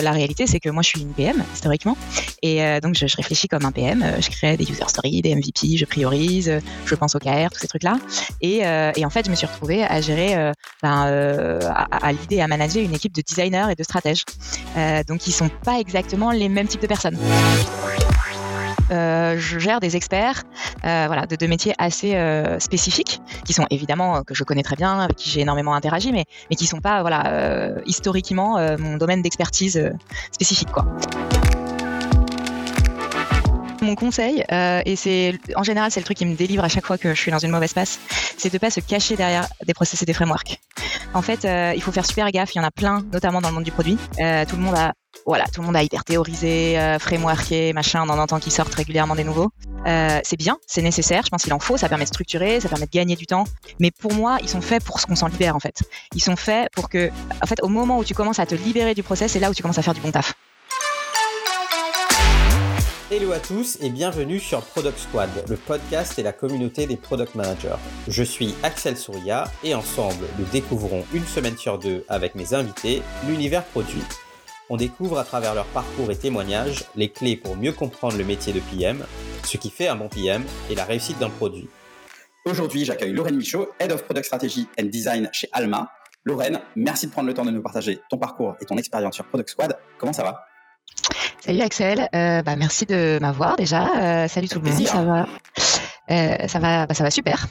La réalité, c'est que moi, je suis une PM historiquement, et donc je, réfléchis comme un PM. Je crée des user stories, des MVP, je priorise, je pense au KR, tous ces trucs-là. Et, et en fait, je me suis retrouvée à gérer, ben, à, à l'idée, à manager une équipe de designers et de stratèges. donc, ils sont pas exactement les mêmes types de personnes. Euh, je gère des experts euh, voilà, de deux métiers assez euh, spécifiques, qui sont évidemment que je connais très bien, avec qui j'ai énormément interagi, mais, mais qui ne sont pas voilà, historiquement mon domaine d'expertise spécifique. Quoi mon conseil, et c'est en général c'est le truc qui me délivre à chaque fois que je suis dans une mauvaise passe, c'est de pas se cacher derrière des process et des frameworks. En fait, il faut faire super gaffe. Il y en a plein, notamment dans le monde du produit. tout le monde a voilà, tout le monde a hyper théorisé, euh, machin, on en entend qui sortent régulièrement des nouveaux. Euh, c'est bien, c'est nécessaire, je pense qu'il en faut, ça permet de structurer, ça permet de gagner du temps. Mais pour moi, ils sont faits pour ce qu'on s'en libère en fait. Ils sont faits pour que, en fait, au moment où tu commences à te libérer du process, c'est là où tu commences à faire du bon taf. Hello à tous et bienvenue sur Product Squad, le podcast et la communauté des product managers. Je suis Axel Souria et ensemble, nous découvrons une semaine sur deux avec mes invités l'univers produit on découvre à travers leur parcours et témoignages les clés pour mieux comprendre le métier de PM, ce qui fait un bon PM et la réussite d'un produit. Aujourd'hui, j'accueille Lorraine Michaud, Head of Product Strategy and Design chez Alma. Lorraine, merci de prendre le temps de nous partager ton parcours et ton expérience sur Product Squad. Comment ça va? Salut Axel, euh, bah, merci de m'avoir déjà. Euh, salut tout le monde, ça va, euh, ça va, bah, ça va super.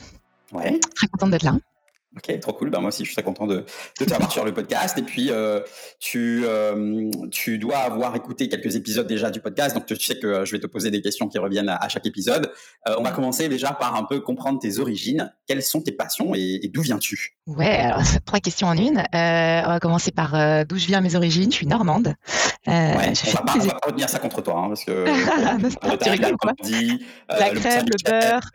Ouais. Très contente d'être là. Ok, trop cool. Ben, moi aussi, je suis très content de, de t'avoir sur le podcast. Et puis, euh, tu, euh, tu dois avoir écouté quelques épisodes déjà du podcast. Donc, tu sais que euh, je vais te poser des questions qui reviennent à, chaque épisode. Euh, on va commencer déjà par un peu comprendre tes origines. Quelles sont tes passions et, d'où viens-tu? Ouais, alors, trois questions en une. On va commencer par d'où je viens, mes origines. Je suis normande. ouais, on va, pas, va pas retenir ça contre toi, hein, parce que tu rigoles, quoi? dit, La crème, le beurre.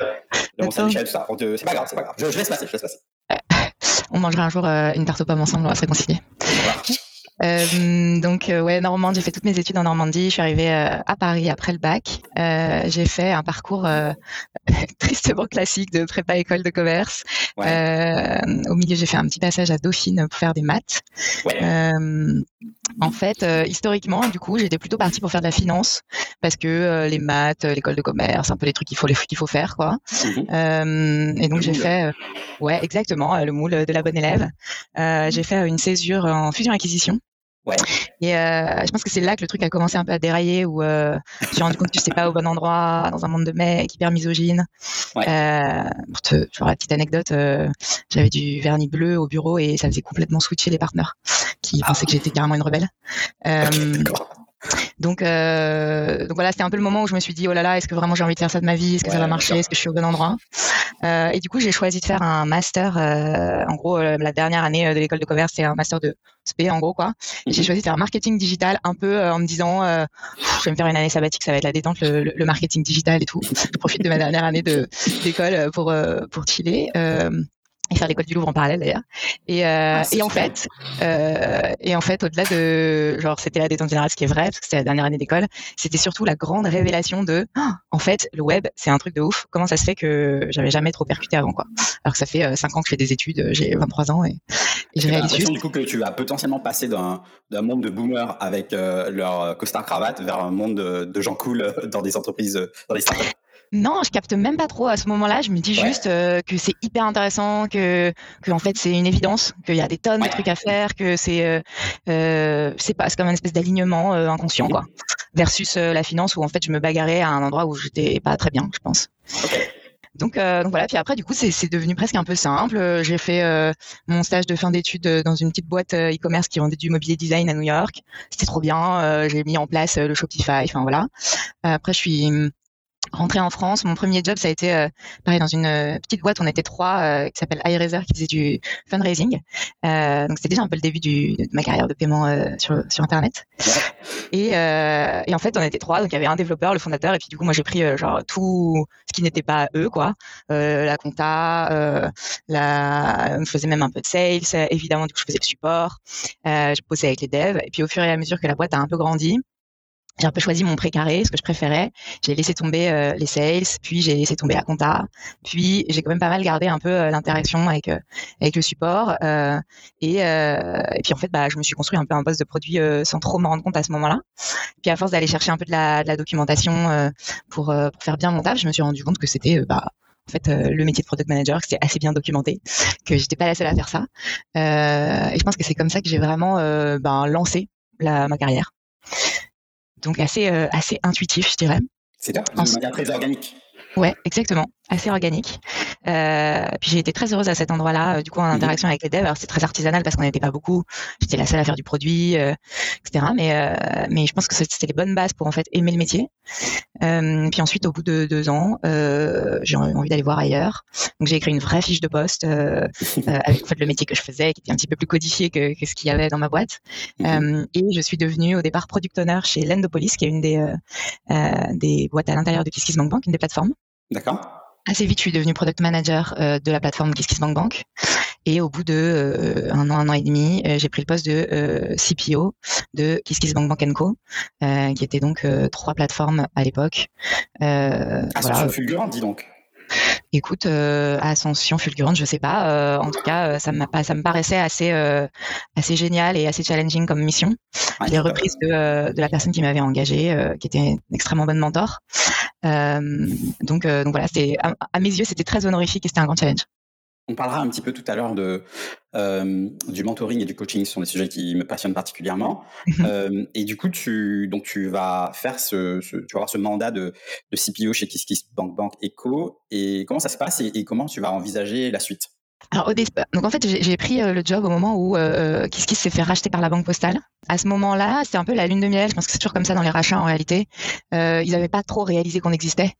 Le Mont-Saint-Michel, tout ça. C'est pas grave, c'est pas grave. Je, je laisse passer, je laisse passer on mangera un jour euh, une tarte aux pommes ensemble, on va se réconcilier. Euh, donc euh, ouais, Normandie, j'ai fait toutes mes études en Normandie. Je suis arrivée euh, à Paris après le bac. Euh, j'ai fait un parcours tristement classique de prépa école de commerce. au milieu, j'ai fait un petit passage à Dauphine pour faire des maths. en fait, historiquement, du coup, j'étais plutôt partie pour faire de la finance parce que les maths, l'école de commerce, un peu les trucs qu'il faut, qu'il faut faire, quoi. Mhm. et donc j'ai fait, ouais, exactement, le moule de la bonne élève. j'ai fait une césure en fusion acquisition. Ouais. Et euh, je pense que c'est là que le truc a commencé un peu à dérailler, où euh, je me suis rendu compte que je pas au bon endroit, dans un monde de mecs hyper misogyne. Ouais. Euh, pour te, genre la petite anecdote, euh, j'avais du vernis bleu au bureau et ça faisait complètement switcher les partenaires qui ah. pensaient que j'étais carrément une rebelle. Euh, donc, euh, donc voilà, c'était un peu le moment où je me suis dit, oh là là, est-ce que vraiment j'ai envie de faire ça de ma vie? Est-ce que ça va marcher? Est-ce que je suis au bon endroit? Euh, Et du coup, j'ai choisi de faire un master. Euh, en gros, la dernière année de l'école de commerce, c'est un master de SP, en gros, quoi. j'ai mhm. choisi de faire marketing digital un peu en me disant, je vais me faire une année sabbatique, ça va être la détente, le, le marketing digital et tout. Je profite de ma dernière année de d'école pour pour chiller et faire l'école du Louvre en parallèle d'ailleurs. Et, euh, ah, et en fait, euh, et en fait, au-delà de genre c'était la détente générale, ce qui est vrai parce que c'était la dernière année d'école, c'était surtout la grande révélation de oh, en fait le web c'est un truc de ouf. Comment ça se fait que j'avais jamais trop percuté avant quoi Alors que ça fait euh, 5 ans que je fais des études, euh, j'ai 23 ans et, et j'ai réalisé. du coup que tu as potentiellement passé d'un monde de boomers avec leur costard cravate vers un monde de, de gens cool dans des entreprises, dans des startups? Non, je capte même pas trop à ce moment-là. Je me dis juste euh, que c'est hyper intéressant, que, que en fait c'est une évidence, qu'il y a des tonnes de trucs à faire, que c'est euh, euh, c'est pas comme une espèce d'alignement inconscient quoi. Versus la finance où en fait je me bagarrais à un endroit où j'étais pas très bien, je pense. Donc, donc, voilà. Puis après, du coup, c'est devenu presque un peu simple. J'ai fait mon stage de fin d'études dans une petite boîte e-commerce qui vendait du mobilier design à New York. C'était trop bien. J'ai mis en place le Shopify. Enfin voilà. Après, je suis rentrée en France, mon premier job, ça a été euh, pareil dans une euh, petite boîte. On était trois euh, qui s'appelle iRaiser, qui faisait du fundraising. Donc c'était déjà un peu le début de ma carrière de paiement sur, sur internet. Et, en fait, on était trois. Donc il y avait un développeur, le fondateur, et puis du coup moi j'ai pris genre tout ce qui n'était pas eux, quoi. la compta, la, je faisais même un peu de sales. Évidemment, du coup je faisais le support. je bossais avec les devs. Et puis au fur et à mesure que la boîte a un peu grandi j'ai un peu choisi mon précaré, ce que je préférais. J'ai laissé tomber euh, les sales, puis j'ai laissé tomber la compta, puis j'ai quand même pas mal gardé un peu euh, l'interaction avec euh, avec le support. Et, et, puis en fait, bah, je me suis construit un peu un poste de produit sans trop me rendre compte à ce moment-là. Puis à force d'aller chercher un peu de la, de la documentation pour, pour faire bien mon taf, je me suis rendu compte que c'était bah, en fait le métier de product manager, que c'était assez bien documenté, que j'étais pas la seule à faire ça. et je pense que c'est comme ça que j'ai vraiment ben, lancé la, ma carrière donc assez, euh, assez intuitif, je dirais. C'est de manière très organique. Ouais, exactement, assez organique. Euh, puis j'ai été très heureuse à cet endroit-là, euh, du coup en mhm. interaction avec les devs. Alors c'est très artisanal parce qu'on n'était pas beaucoup. J'étais la seule à faire du produit, euh, etc. Mais euh, mais je pense que c'était les bonnes bases pour en fait aimer le métier. Euh, puis ensuite, au bout de deux ans, j'ai envie d'aller voir ailleurs. Donc j'ai écrit une vraie fiche de poste avec en fait le métier que je faisais, qui était un petit peu plus codifié que, que ce qu'il y avait dans ma boîte. Mhm. et je suis devenue au départ product owner chez Lendopolis, qui est une des des boîtes à l'intérieur de KissKissBankBank, une des plateformes. D'accord. Assez vite, je suis devenue product manager euh, de la plateforme KissKissBankBank. Et au bout de euh, un an, un an et demi, euh, j'ai pris le poste de CPO de KissKissBankBank Co, qui était donc trois plateformes à l'époque. Ascension voilà. fulgurante, dis donc. Écoute, ascension fulgurante, je sais pas. en tout cas, ça, m'a ça me paraissait assez, assez génial et assez challenging comme mission. les reprises de, de, la personne qui m'avait engagé, qui était une extrêmement bonne mentor. Euh, donc, euh, donc voilà, c'est à, mes yeux, c'était très honorifique et c'était un grand challenge. On parlera un petit peu tout à l'heure de euh, du mentoring et du coaching, ce sont des sujets qui me passionnent particulièrement. Mhm. et du coup, tu donc tu vas faire ce, tu vas avoir ce mandat de, de CPO chez KissKissBankBank Bank Eco. Et comment ça se passe et comment tu vas envisager la suite? Alors, au donc en fait, j'ai pris euh, le job au moment où euh, Kiss s'est fait racheter par la Banque Postale. À ce moment-là, c'était un peu la lune de miel. Je pense que c'est toujours comme ça dans les rachats en réalité. Euh, ils n'avaient pas trop réalisé qu'on existait.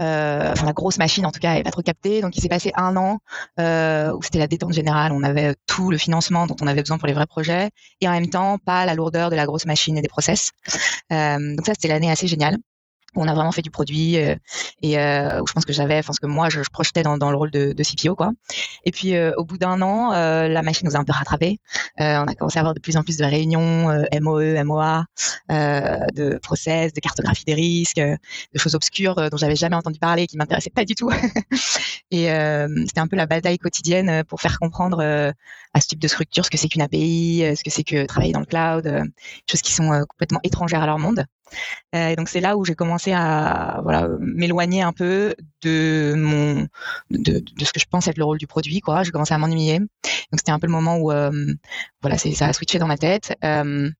Euh, enfin, la grosse machine, en tout cas, n'avait pas trop capté. Donc, il s'est passé un an euh, où c'était la détente générale. On avait tout le financement dont on avait besoin pour les vrais projets et en même temps, pas la lourdeur de la grosse machine et des process. donc ça, c'était l'année assez géniale on a vraiment fait du produit euh, et euh, je pense que j'avais, enfin ce que moi je, je projetais dans, dans, le rôle de, de, CPO quoi. Et puis euh, au bout d'un an, euh, la machine nous a un peu rattrapé. on a commencé à avoir de plus en plus de réunions MOE, MOA, de process, de cartographie des risques, de choses obscures dont j'avais jamais entendu parler, qui m'intéressaient pas du tout. et c'était un peu la bataille quotidienne pour faire comprendre à ce type de structure ce que c'est qu'une API, ce que c'est que travailler dans le cloud, choses qui sont complètement étrangères à leur monde. Euh, et donc c'est là où j'ai commencé à voilà m'éloigner un peu de mon de, ce que je pense être le rôle du produit quoi. J'ai commencé à m'ennuyer. Donc c'était un peu le moment où euh, voilà ça a switché dans ma tête. Euh,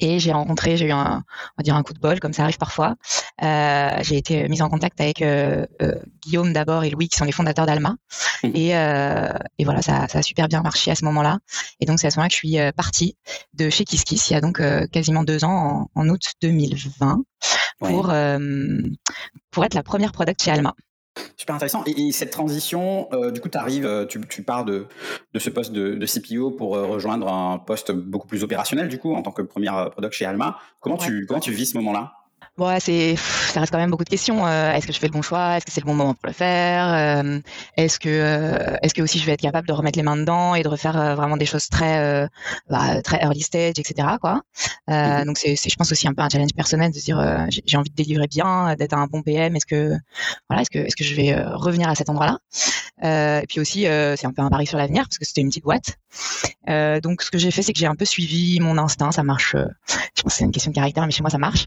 et j'ai rencontré, j'ai eu un, on va dire un coup de bol, comme ça arrive parfois. Euh, j'ai été mise en contact avec euh, euh, Guillaume d'abord et Louis, qui sont les fondateurs d'Alma. Mmh. Et, euh, et, voilà, ça, ça, a super bien marché à ce moment-là. Et donc c'est à ce moment-là que je suis euh, partie de chez KissKiss, il y a donc euh, quasiment deux ans, en, en août 2020, pour pour être la première product chez Alma. Super intéressant. Et, cette transition, euh, du coup, arrives, euh, tu, tu pars de, de ce poste de, de CPO pour euh, rejoindre un poste beaucoup plus opérationnel, du coup, en tant que première product chez Alma. Comment, tu, comment tu vis ce moment-là? Bon, c'est, ça reste quand même beaucoup de questions. Euh, est-ce que je fais le bon choix Est-ce que c'est le bon moment pour le faire euh, Est-ce que, euh, est-ce que aussi je vais être capable de remettre les mains dedans et de refaire vraiment des choses très, bah, très early stage, etc. Quoi. Mm-hmm. Donc c'est, je pense aussi un peu un challenge personnel de se dire j'ai envie de délivrer bien, d'être un bon PM. Est-ce que, voilà, est-ce que, est-ce que je vais revenir à cet endroit-là Et puis aussi c'est un peu un pari sur l'avenir parce que c'était une petite boîte. donc ce que j'ai fait, c'est que j'ai un peu suivi mon instinct. Ça marche. je pense que c'est une question de caractère, mais chez moi ça marche.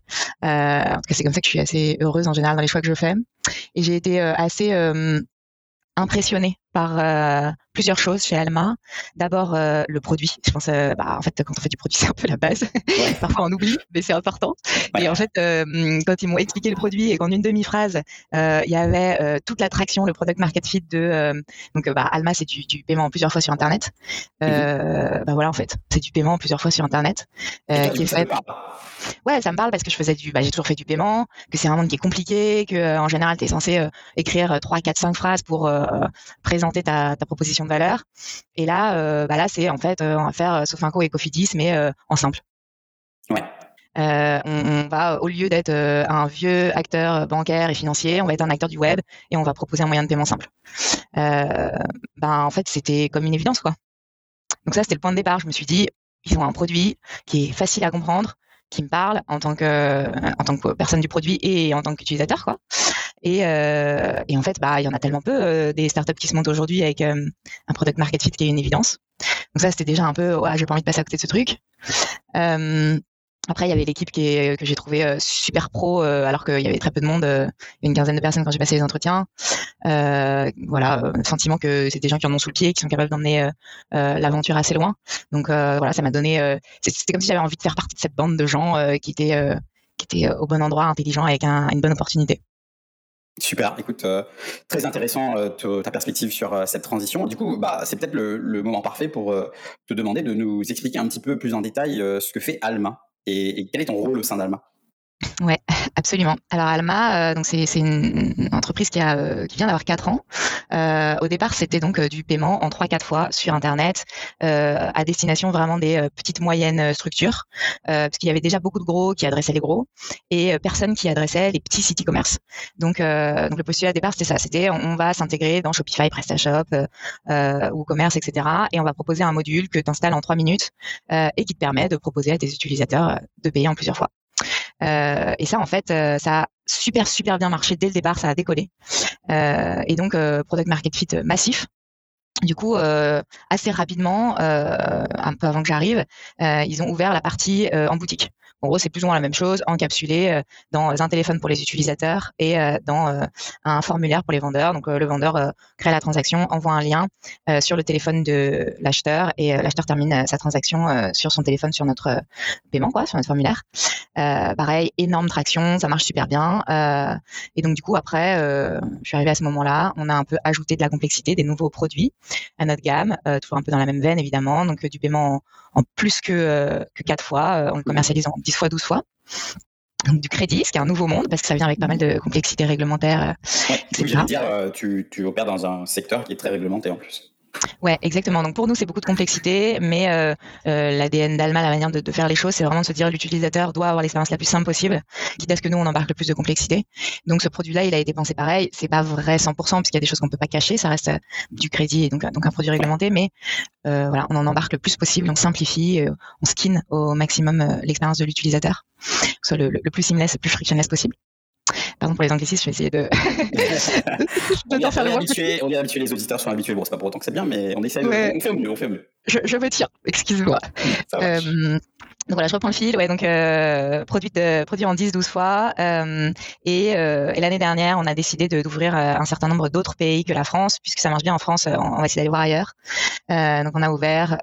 Euh, en tout cas, c'est comme ça que je suis assez heureuse en général dans les choix que je fais. Et j'ai été euh, assez euh, impressionnée par euh, plusieurs choses chez Alma. D'abord euh, le produit. Je pense, euh, bah, en fait, quand on fait du produit, c'est un peu la base. Parfois on oublie, mais c'est important. Et en fait, quand ils m'ont expliqué le produit et qu'en une demi-phrase, il y avait toute l'attraction, le product market fit de donc bah, Alma, c'est du, du, paiement plusieurs fois sur Internet. Mm-hmm. Bah voilà, en fait, c'est du paiement plusieurs fois sur Internet qui est fait. Ouais, ça me parle parce que je faisais du, bah, j'ai toujours fait du paiement, que c'est un monde qui est compliqué, que en général, tu es censé écrire 3, 4, 5 phrases pour présenter présenter ta, ta proposition de valeur. Et là, euh, bah là, c'est en fait, euh, on va faire Sofinco et Cofidis, mais euh, en simple. Ouais. Euh, on, on, va, au lieu d'être un vieux acteur bancaire et financier, on va être un acteur du web et on va proposer un moyen de paiement simple. Euh, ben, en fait, c'était comme une évidence, quoi. Donc ça, c'était le point de départ. Je me suis dit, ils ont un produit qui est facile à comprendre, qui me parle en tant que en tant que personne du produit et en tant qu'utilisateur quoi. Et, et en fait, bah il y en a tellement peu des startups qui se montent aujourd'hui avec un product market fit qui est une évidence. Donc ça c'était déjà un peu ouais, j'ai pas envie de passer à côté de ce truc. Après, il y avait l'équipe qui est, que j'ai trouvé euh, super pro, euh, alors qu'il y avait très peu de monde, euh, une quinzaine de personnes quand j'ai passé les entretiens. voilà, sentiment que c'est des gens qui en ont sous le pied, qui sont capables d'emmener l'aventure assez loin. Donc voilà, ça m'a donné. C'était comme si j'avais envie de faire partie de cette bande de gens qui étaient qui étaient au bon endroit, intelligents, avec une bonne opportunité. Super, écoute, très intéressant ta perspective sur cette transition. Du coup, bah, c'est peut-être le, moment parfait pour te demander de nous expliquer un petit peu plus en détail ce que fait Alma et, quel est ton rôle au sein d'Alma? Ouais, absolument. Alors Alma, euh, donc c'est une entreprise qui a euh, qui vient d'avoir 4 ans. Euh, au départ, c'était donc du paiement en 3 4 fois sur internet à destination vraiment des petites moyennes structures parce qu'il y avait déjà beaucoup de gros qui adressaient les gros et personne qui adressait les petits sites e-commerce. Donc donc le postulat au départ, c'était ça, c'était on, va s'intégrer dans Shopify, PrestaShop ou Commerce, etc. et on va proposer un module que tu installes en 3 minutes et qui te permet de proposer à tes utilisateurs de payer en plusieurs fois. Euh, et ça, en fait, euh, ça a super, super bien marché dès le départ, ça a décollé. Euh, et donc, product market fit massif. Du coup, assez rapidement, un peu avant que j'arrive, ils ont ouvert la partie en boutique. En gros, c'est plus ou moins la même chose, encapsulé euh, dans un téléphone pour les utilisateurs et euh, dans euh, un formulaire pour les vendeurs. Donc, le vendeur crée la transaction, envoie un lien sur le téléphone de l'acheteur et l'acheteur termine sa transaction sur son téléphone sur notre paiement, quoi, sur notre formulaire. pareil, énorme traction, ça marche super bien. et donc, du coup, après, je suis arrivée à ce moment-là, on a un peu ajouté de la complexité, des nouveaux produits à notre gamme, toujours un peu dans la même veine, évidemment. Donc, du paiement en, plus que, quatre fois, on le commercialise en 10 fois, 12 fois. Donc, du crédit, ce qui est un nouveau monde, parce que ça vient avec pas mal de complexité réglementaire. Euh, dire, euh, tu, tu opères dans un secteur qui est très réglementé en plus. Ouais, exactement. Donc pour nous, c'est beaucoup de complexité, mais euh, euh, l'ADN d'Alma, la manière de, faire les choses, c'est vraiment de se dire l'utilisateur doit avoir l'expérience la plus simple possible, quitte à ce que nous on embarque le plus de complexité. Donc ce produit-là, il a été pensé pareil. C'est pas vrai 100% puisqu'il y a des choses qu'on peut pas cacher, ça reste euh, du crédit et donc donc un produit réglementé, mais voilà, on en embarque le plus possible, on simplifie, on skin au maximum l'expérience de l'utilisateur, que ce soit le, le, plus seamless, le plus frictionless possible. Pardon pour les anglicismes, je vais essayer de. on, est, faire habitué, on est habitué, les auditeurs sont habitués. Bon, c'est pas pour autant que c'est bien, mais on essaie. De, on fait au mieux, on fait mieux. Je, je me tiens, excuse-moi. Euh, donc voilà, je reprends le fil. Ouais, donc euh, produit, de, produit en 10-12 fois. Euh, et, euh, et l'année dernière, on a décidé d'ouvrir euh, un certain nombre d'autres pays que la France, puisque ça marche bien en France. Euh, on va essayer d'aller voir ailleurs. Euh, donc on a ouvert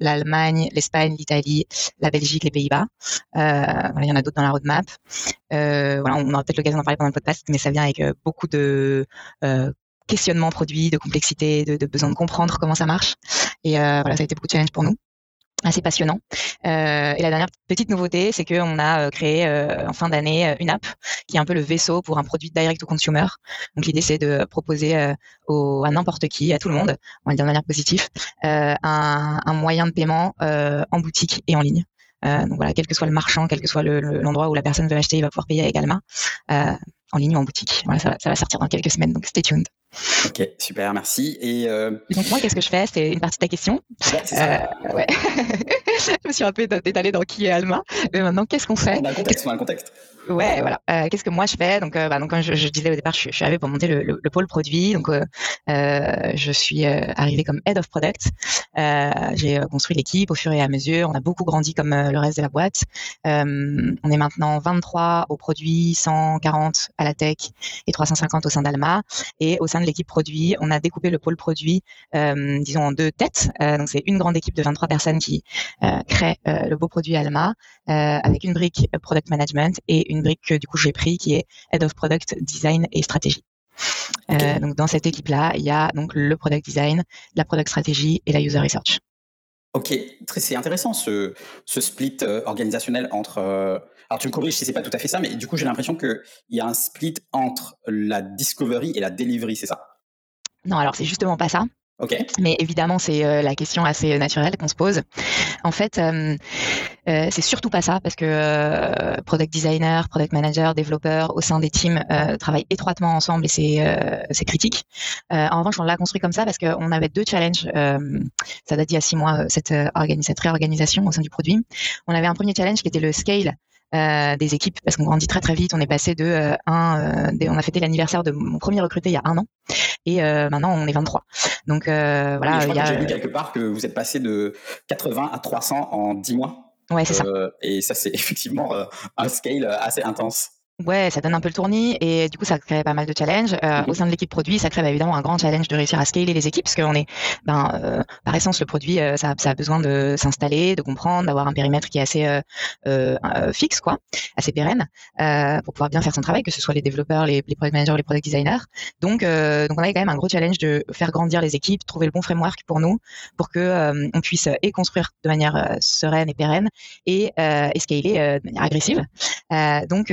l'Allemagne, l'Espagne, l'Italie, la Belgique, les Pays-Bas. voilà, il y en a d'autres dans la roadmap. voilà, on aura peut-être l'occasion d'en parler pendant le podcast, mais ça vient avec beaucoup de questionnements produits, de complexité, de, de, besoin de comprendre comment ça marche. Et voilà, ça a été beaucoup de challenge pour nous assez passionnant. Euh, et la dernière petite nouveauté, c'est qu'on a euh, créé euh, en fin d'année une app qui est un peu le vaisseau pour un produit direct to consumer. Donc l'idée, c'est de proposer au, à n'importe qui, à tout le monde, on va le dire de manière positive, un, un, moyen de paiement en boutique et en ligne. donc voilà, quel que soit le marchand, quel que soit l'endroit où la personne veut acheter, il va pouvoir payer Alma en ligne ou en boutique. Voilà, ça, ça va sortir dans quelques semaines, donc stay tuned. Ok, super, merci. Et, euh... donc moi, qu'est-ce que je fais? C'est une partie de ta question. Euh, ouais, je me suis un peu étalée dans qui est Alma. Mais maintenant, qu'est-ce qu'on fait? On a un contexte, on a un contexte. Ouais, voilà. Euh, qu'est-ce que moi je fais? Donc, euh, bah, donc comme je, je, disais au départ, je, je suis arrivée pour monter le, le, le pôle produit. Donc, euh, euh je suis euh, arrivée comme head of product. J'ai construit l'équipe au fur et à mesure. On a beaucoup grandi comme le reste de la boîte. on est maintenant 23 au produit, 140 à la tech et 350 au sein d'Alma. Et au sein de l'équipe produit, on a découpé le pôle produit, disons en deux têtes. donc, c'est une grande équipe de 23 personnes qui crée le beau produit Alma avec une brique product management et une brique que du coup j'ai pris qui est Head of Product Design et Stratégie. Euh, donc dans cette équipe-là, il y a donc le product design, la product strategy et la user research. Ok, c'est intéressant ce, split euh, organisationnel entre. Euh, alors tu me corriges si c'est pas tout à fait ça, mais du coup j'ai l'impression qu'il y a un split entre la discovery et la delivery, c'est ça? Non, alors c'est justement pas ça. Mais évidemment, c'est euh, la question assez naturelle qu'on se pose. En fait, euh, euh, c'est surtout pas ça parce que product designer, product manager, développeur au sein des teams travaillent étroitement ensemble et c'est critique. en revanche, on l'a construit comme ça parce qu'on avait deux challenges. ça date d'il y a six mois cette réorganisation au sein du produit. On avait un premier challenge qui était le scale euh, des équipes parce qu'on grandit très très vite. On est passé de euh, un, euh, on a fêté l'anniversaire de mon premier recruté il y a un an et maintenant on est 23. Donc voilà. je crois j'ai lu quelque part que vous êtes passé de 80 à 300 en 10 mois. Ouais, c'est ça. Et ça, c'est effectivement un scale assez intense. Ouais, ça donne un peu le tournis et du coup ça crée pas mal de challenges. Euh, mhm. Au sein de l'équipe produit, ça crée bah, évidemment un grand challenge de réussir à scaler les équipes parce qu'on est, ben, euh, par essence, le produit, euh, ça, ça, a besoin de s'installer, de comprendre, d'avoir un périmètre qui est assez fixe, quoi, assez pérenne, pour pouvoir bien faire son travail, que ce soit les développeurs, les, les product managers, les product designers. Donc, donc on avait quand même un gros challenge de faire grandir les équipes, trouver le bon framework pour nous, pour que on puisse et construire de manière sereine et pérenne et, et scaler de manière agressive. donc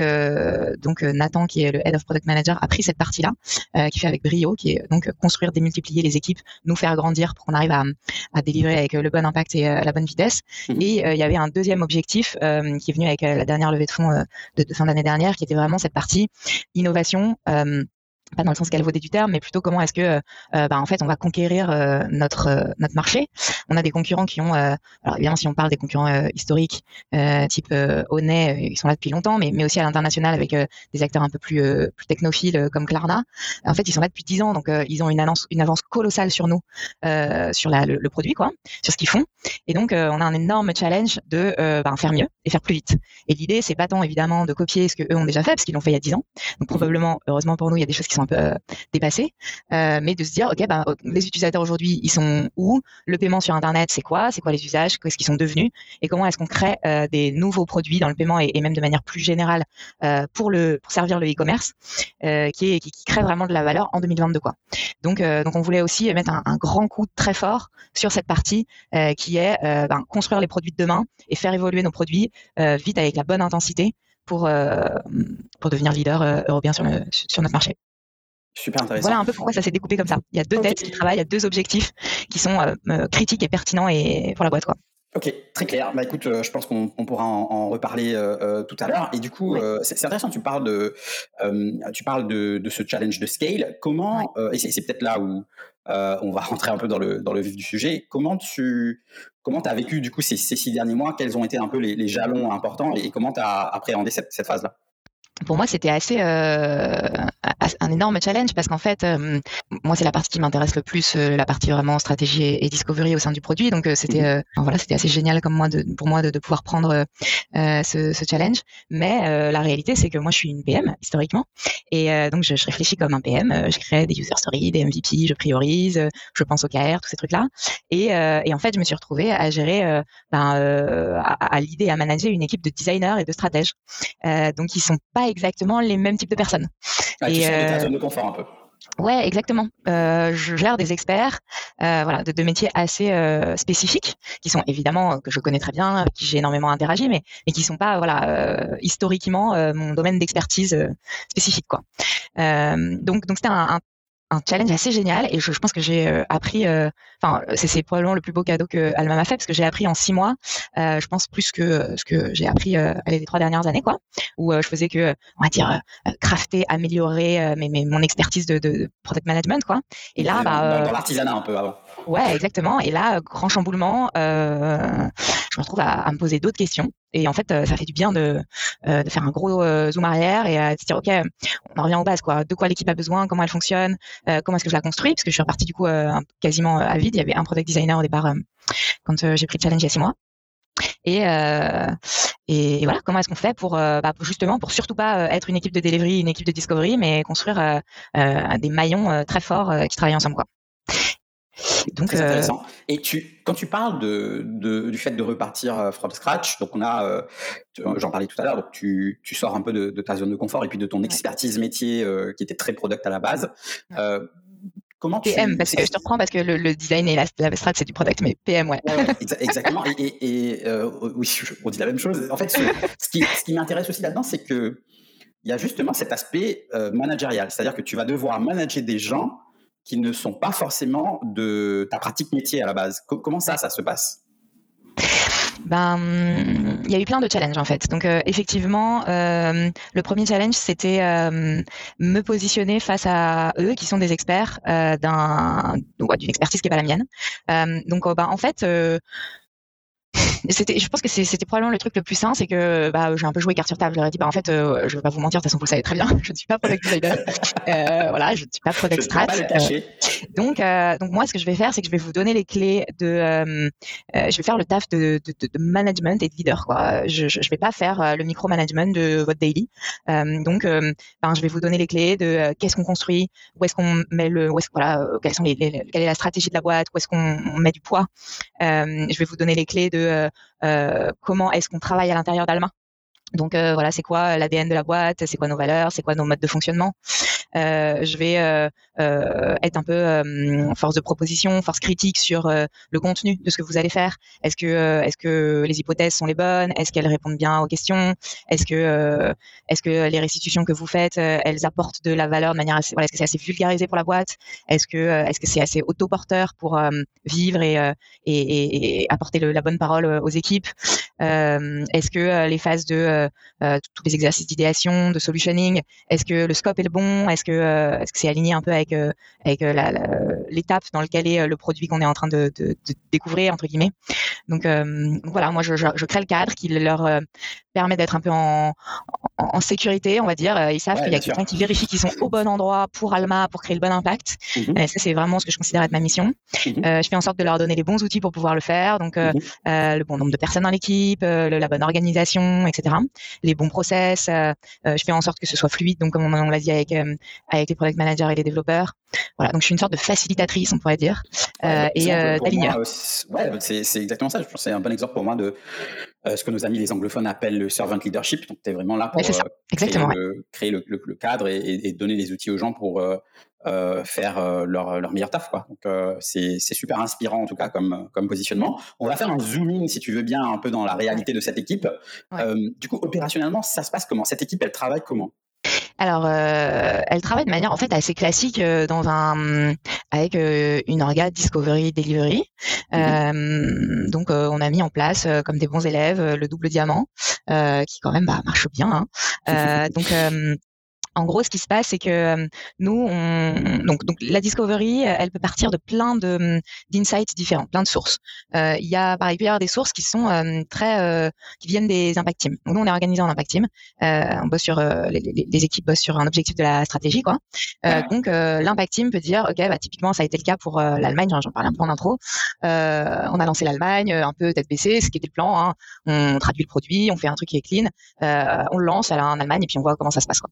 donc euh, Nathan, qui est le head of product manager, a pris cette partie-là, euh, qui fait avec brio, qui est donc construire, démultiplier les équipes, nous faire grandir pour qu'on arrive à, à, délivrer avec le bon impact et la bonne vitesse. Mhm. Et il y avait un deuxième objectif qui est venu avec la dernière levée de fonds de, de, fin d'année dernière, qui était vraiment cette partie innovation pas dans le sens vaut du terme, mais plutôt comment est-ce que, euh, euh, bah, en fait, on va conquérir euh, notre notre marché. On a des concurrents qui ont, alors évidemment, si on parle des concurrents historiques, type Onet, ils sont là depuis longtemps, mais mais aussi à l'international avec des acteurs un peu plus plus technophiles comme Klarna. En fait, ils sont là depuis 10 ans, donc ils ont une avance une avance colossale sur nous, sur la, le, produit, quoi, sur ce qu'ils font. Et donc, on a un énorme challenge de bah, faire mieux et faire plus vite. Et l'idée, c'est pas tant évidemment de copier ce que eux ont déjà fait, parce qu'ils l'ont fait il y a 10 ans. Donc probablement, heureusement pour nous, il y a des choses qui sont un peu euh, dépassé, euh, mais de se dire, ok, ben, les utilisateurs aujourd'hui, ils sont où? Le paiement sur Internet, c'est quoi? C'est quoi les usages? Qu'est-ce qu'ils sont devenus? Et comment est-ce qu'on crée euh, des nouveaux produits dans le paiement et, même de manière plus générale pour le pour servir le e-commerce, qui, est, qui, crée vraiment de la valeur en 2022 quoi. Donc on voulait aussi mettre un, grand coup très fort sur cette partie qui est ben, construire les produits de demain et faire évoluer nos produits vite avec la bonne intensité pour, devenir leader européen sur notre marché. Super intéressant. Voilà un peu pourquoi ça s'est découpé comme ça. Il y a deux têtes qui travaillent, il y a deux objectifs qui sont euh, euh, critiques et pertinents et pour la boîte quoi. Ok, très clair. Bah écoute, euh, je pense qu'on pourra en, reparler tout à l'heure. Et du coup, c'est intéressant. Tu parles de, tu parles de, ce challenge de scale. Comment Et c'est peut-être là où on va rentrer un peu dans le dans le vif du sujet. Comment tu comment as vécu du coup ces, six derniers mois? Quels ont été un peu les, jalons importants? Et, comment tu as appréhendé cette, cette phase là pour moi, c'était assez euh, un énorme challenge parce qu'en fait, euh, moi, c'est la partie qui m'intéresse le plus, euh, la partie vraiment stratégie et, discovery au sein du produit. Donc, c'était mmh. voilà, c'était assez génial comme moi de, pour moi de, de pouvoir prendre ce, ce, challenge. Mais la réalité, c'est que moi, je suis une PM historiquement, et donc je, je, réfléchis comme un PM. je crée des user stories, des MVP, je priorise, je pense au KR, tous ces trucs-là. Et, et, en fait, je me suis retrouvée à gérer, ben, à, à l'idée à manager une équipe de designers et de stratèges. donc, ils sont pas exactement les mêmes types de personnes. Ah, et, tu euh, de confort un peu. Ouais, exactement. Euh, je gère des experts, euh, voilà, de, métiers assez euh, spécifiques, qui sont évidemment que je connais très bien, avec qui j'ai énormément interagi, mais mais qui sont pas, voilà, euh, historiquement mon domaine d'expertise spécifique, quoi. donc donc c'était un, un, un challenge assez génial et je, je pense que j'ai euh, appris euh, enfin c'est probablement le plus beau cadeau que Alma m'a fait parce que j'ai appris en six mois euh, je pense plus que ce que j'ai appris les trois dernières années quoi où je faisais que on va dire crafter améliorer mais, mais, mon expertise de, de, product management quoi. Et là bah, dans l'artisanat un peu avant ouais exactement. Et là grand chamboulement je me retrouve à, à me poser d'autres questions et en fait, euh, ça fait du bien de, euh, de faire un gros euh, zoom arrière et de se dire, OK, on revient aux bases, quoi. De quoi l'équipe a besoin, comment elle fonctionne, comment est-ce que je la construis, parce que je suis repartie du coup quasiment à vide. Il y avait un product designer au départ quand j'ai pris le challenge il y a six mois. Et, euh, et voilà, comment est-ce qu'on fait pour, bah, justement pour surtout pas être une équipe de delivery, une équipe de discovery, mais construire euh, des maillons très forts qui travaillent ensemble, quoi. Donc, Très intéressant. Et tu, quand tu parles de, de, du fait de repartir euh, from scratch, donc on a, euh, j'en parlais tout à l'heure, donc tu, tu sors un peu de, de, ta zone de confort et puis de ton expertise métier euh, qui était très product à la base. Euh, comment PM, parce que je te reprends parce que le, le design et la, la strat c'est du product, mais PM, ouais. ouais exactement. et, et, et oui, on dit la même chose. En fait, ce, ce qui, ce qui m'intéresse aussi là-dedans, c'est que il y a justement cet aspect managérial, c'est-à-dire que tu vas devoir manager des gens qui ne sont pas forcément de ta pratique métier à la base. comment ça, ça se passe? Ben, il y a eu plein de challenges en fait. Donc euh, effectivement, euh, le premier challenge c'était euh, me positionner face à eux qui sont des experts d'un d'une expertise qui est pas la mienne. donc ben, en fait c'était, je pense que c'était probablement le truc le plus sain, c'est que bah, j'ai un peu joué carte sur table. Je leur ai dit, bah, en fait, euh, je vais pas vous mentir, de toute façon, vous le savez très bien, je ne suis pas product designer. euh, voilà, je ne suis pas product strat. Euh, donc, euh, donc moi, ce que je vais faire, c'est que je vais vous donner les clés de, euh, je vais faire le taf de, de, de, management et de leader. Quoi. Je, je, vais pas faire le micro-management de votre daily. donc, ben, je vais vous donner les clés de qu'est-ce qu'on construit, où est-ce qu'on met le, où est-ce, voilà, quelles sont les, quelle est la stratégie de la boîte, où est-ce qu'on met du poids. je vais vous donner les clés de euh, comment est-ce qu'on travaille à l'intérieur d'Alma. Donc euh, voilà, c'est quoi l'ADN de la boîte, c'est quoi nos valeurs, c'est quoi nos modes de fonctionnement. Euh, je vais euh, euh être un peu force de proposition, force critique sur le contenu de ce que vous allez faire. Est-ce que les hypothèses sont les bonnes? Est-ce qu'elles répondent bien aux questions? Est-ce que les restitutions que vous faites, elles apportent de la valeur de manière assez voilà, pour la boîte? Est-ce que c'est assez autoporteur pour vivre et, apporter la bonne parole aux équipes? Est-ce que les phases de tous les exercices d'idéation, de solutioning, est-ce que le scope est le bon? Euh, est-ce que c'est aligné un peu avec euh, euh, l'étape dans laquelle est le produit qu'on est en train de, découvrir entre guillemets? Donc, voilà, moi je, crée le cadre qui leur permet d'être un peu en, sécurité, on va dire. Ils savent qu'il y a quelqu'un qui vérifie qu'ils sont au bon endroit pour Alma, pour créer le bon impact. Mhm. ça, c'est vraiment ce que je considère être ma mission. Mhm. je fais en sorte de leur donner les bons outils pour pouvoir le faire. Donc, mhm. le bon nombre de personnes dans l'équipe, la bonne organisation, etc. Les bons process. je fais en sorte que ce soit fluide. Donc, comme on, on l'a dit avec avec les product managers et les développeurs. Voilà, donc je suis une sorte de facilitatrice, on pourrait dire, euh, et euh, d'aligneur. Ouais, c'est exactement ça. Je pense que c'est un bon exemple pour moi de euh, ce que nos amis les anglophones appellent le servant leadership. Donc, tu es vraiment là pour créer, le, le, cadre et, et, donner les outils aux gens pour euh, faire euh, leur, leur meilleur taf quoi. Donc euh, c'est super inspirant en tout cas comme comme positionnement. On va faire un zooming si tu veux bien un peu dans la réalité de cette équipe. du coup opérationnellement ça se passe comment? Cette équipe elle travaille comment? Alors, euh, elle travaille de manière en fait assez classique euh, dans un avec euh, une orga discovery delivery. Mmh donc, on a mis en place comme des bons élèves le double diamant, qui quand même bah, marche bien. Hein. donc en gros, ce qui se passe, c'est que euh, nous, on, donc, donc la discovery, euh, elle peut partir de plein de hum, d'insights différents, plein de sources. Euh, il y a par exemple des sources qui sont très, qui viennent des impact teams. Donc nous, on est organisé en impact team. on bosse sur les, les, équipes bossent sur un objectif de la stratégie, quoi. donc l'impact team peut dire, ok, bah, typiquement, ça a été le cas pour l'Allemagne. J'en parlais un peu en intro. on a lancé l'Allemagne, un peu tête baissée, ce qui était le plan. Hein. On traduit le produit, on fait un truc qui est clean, on le lance en Allemagne et puis on voit comment ça se passe, quoi.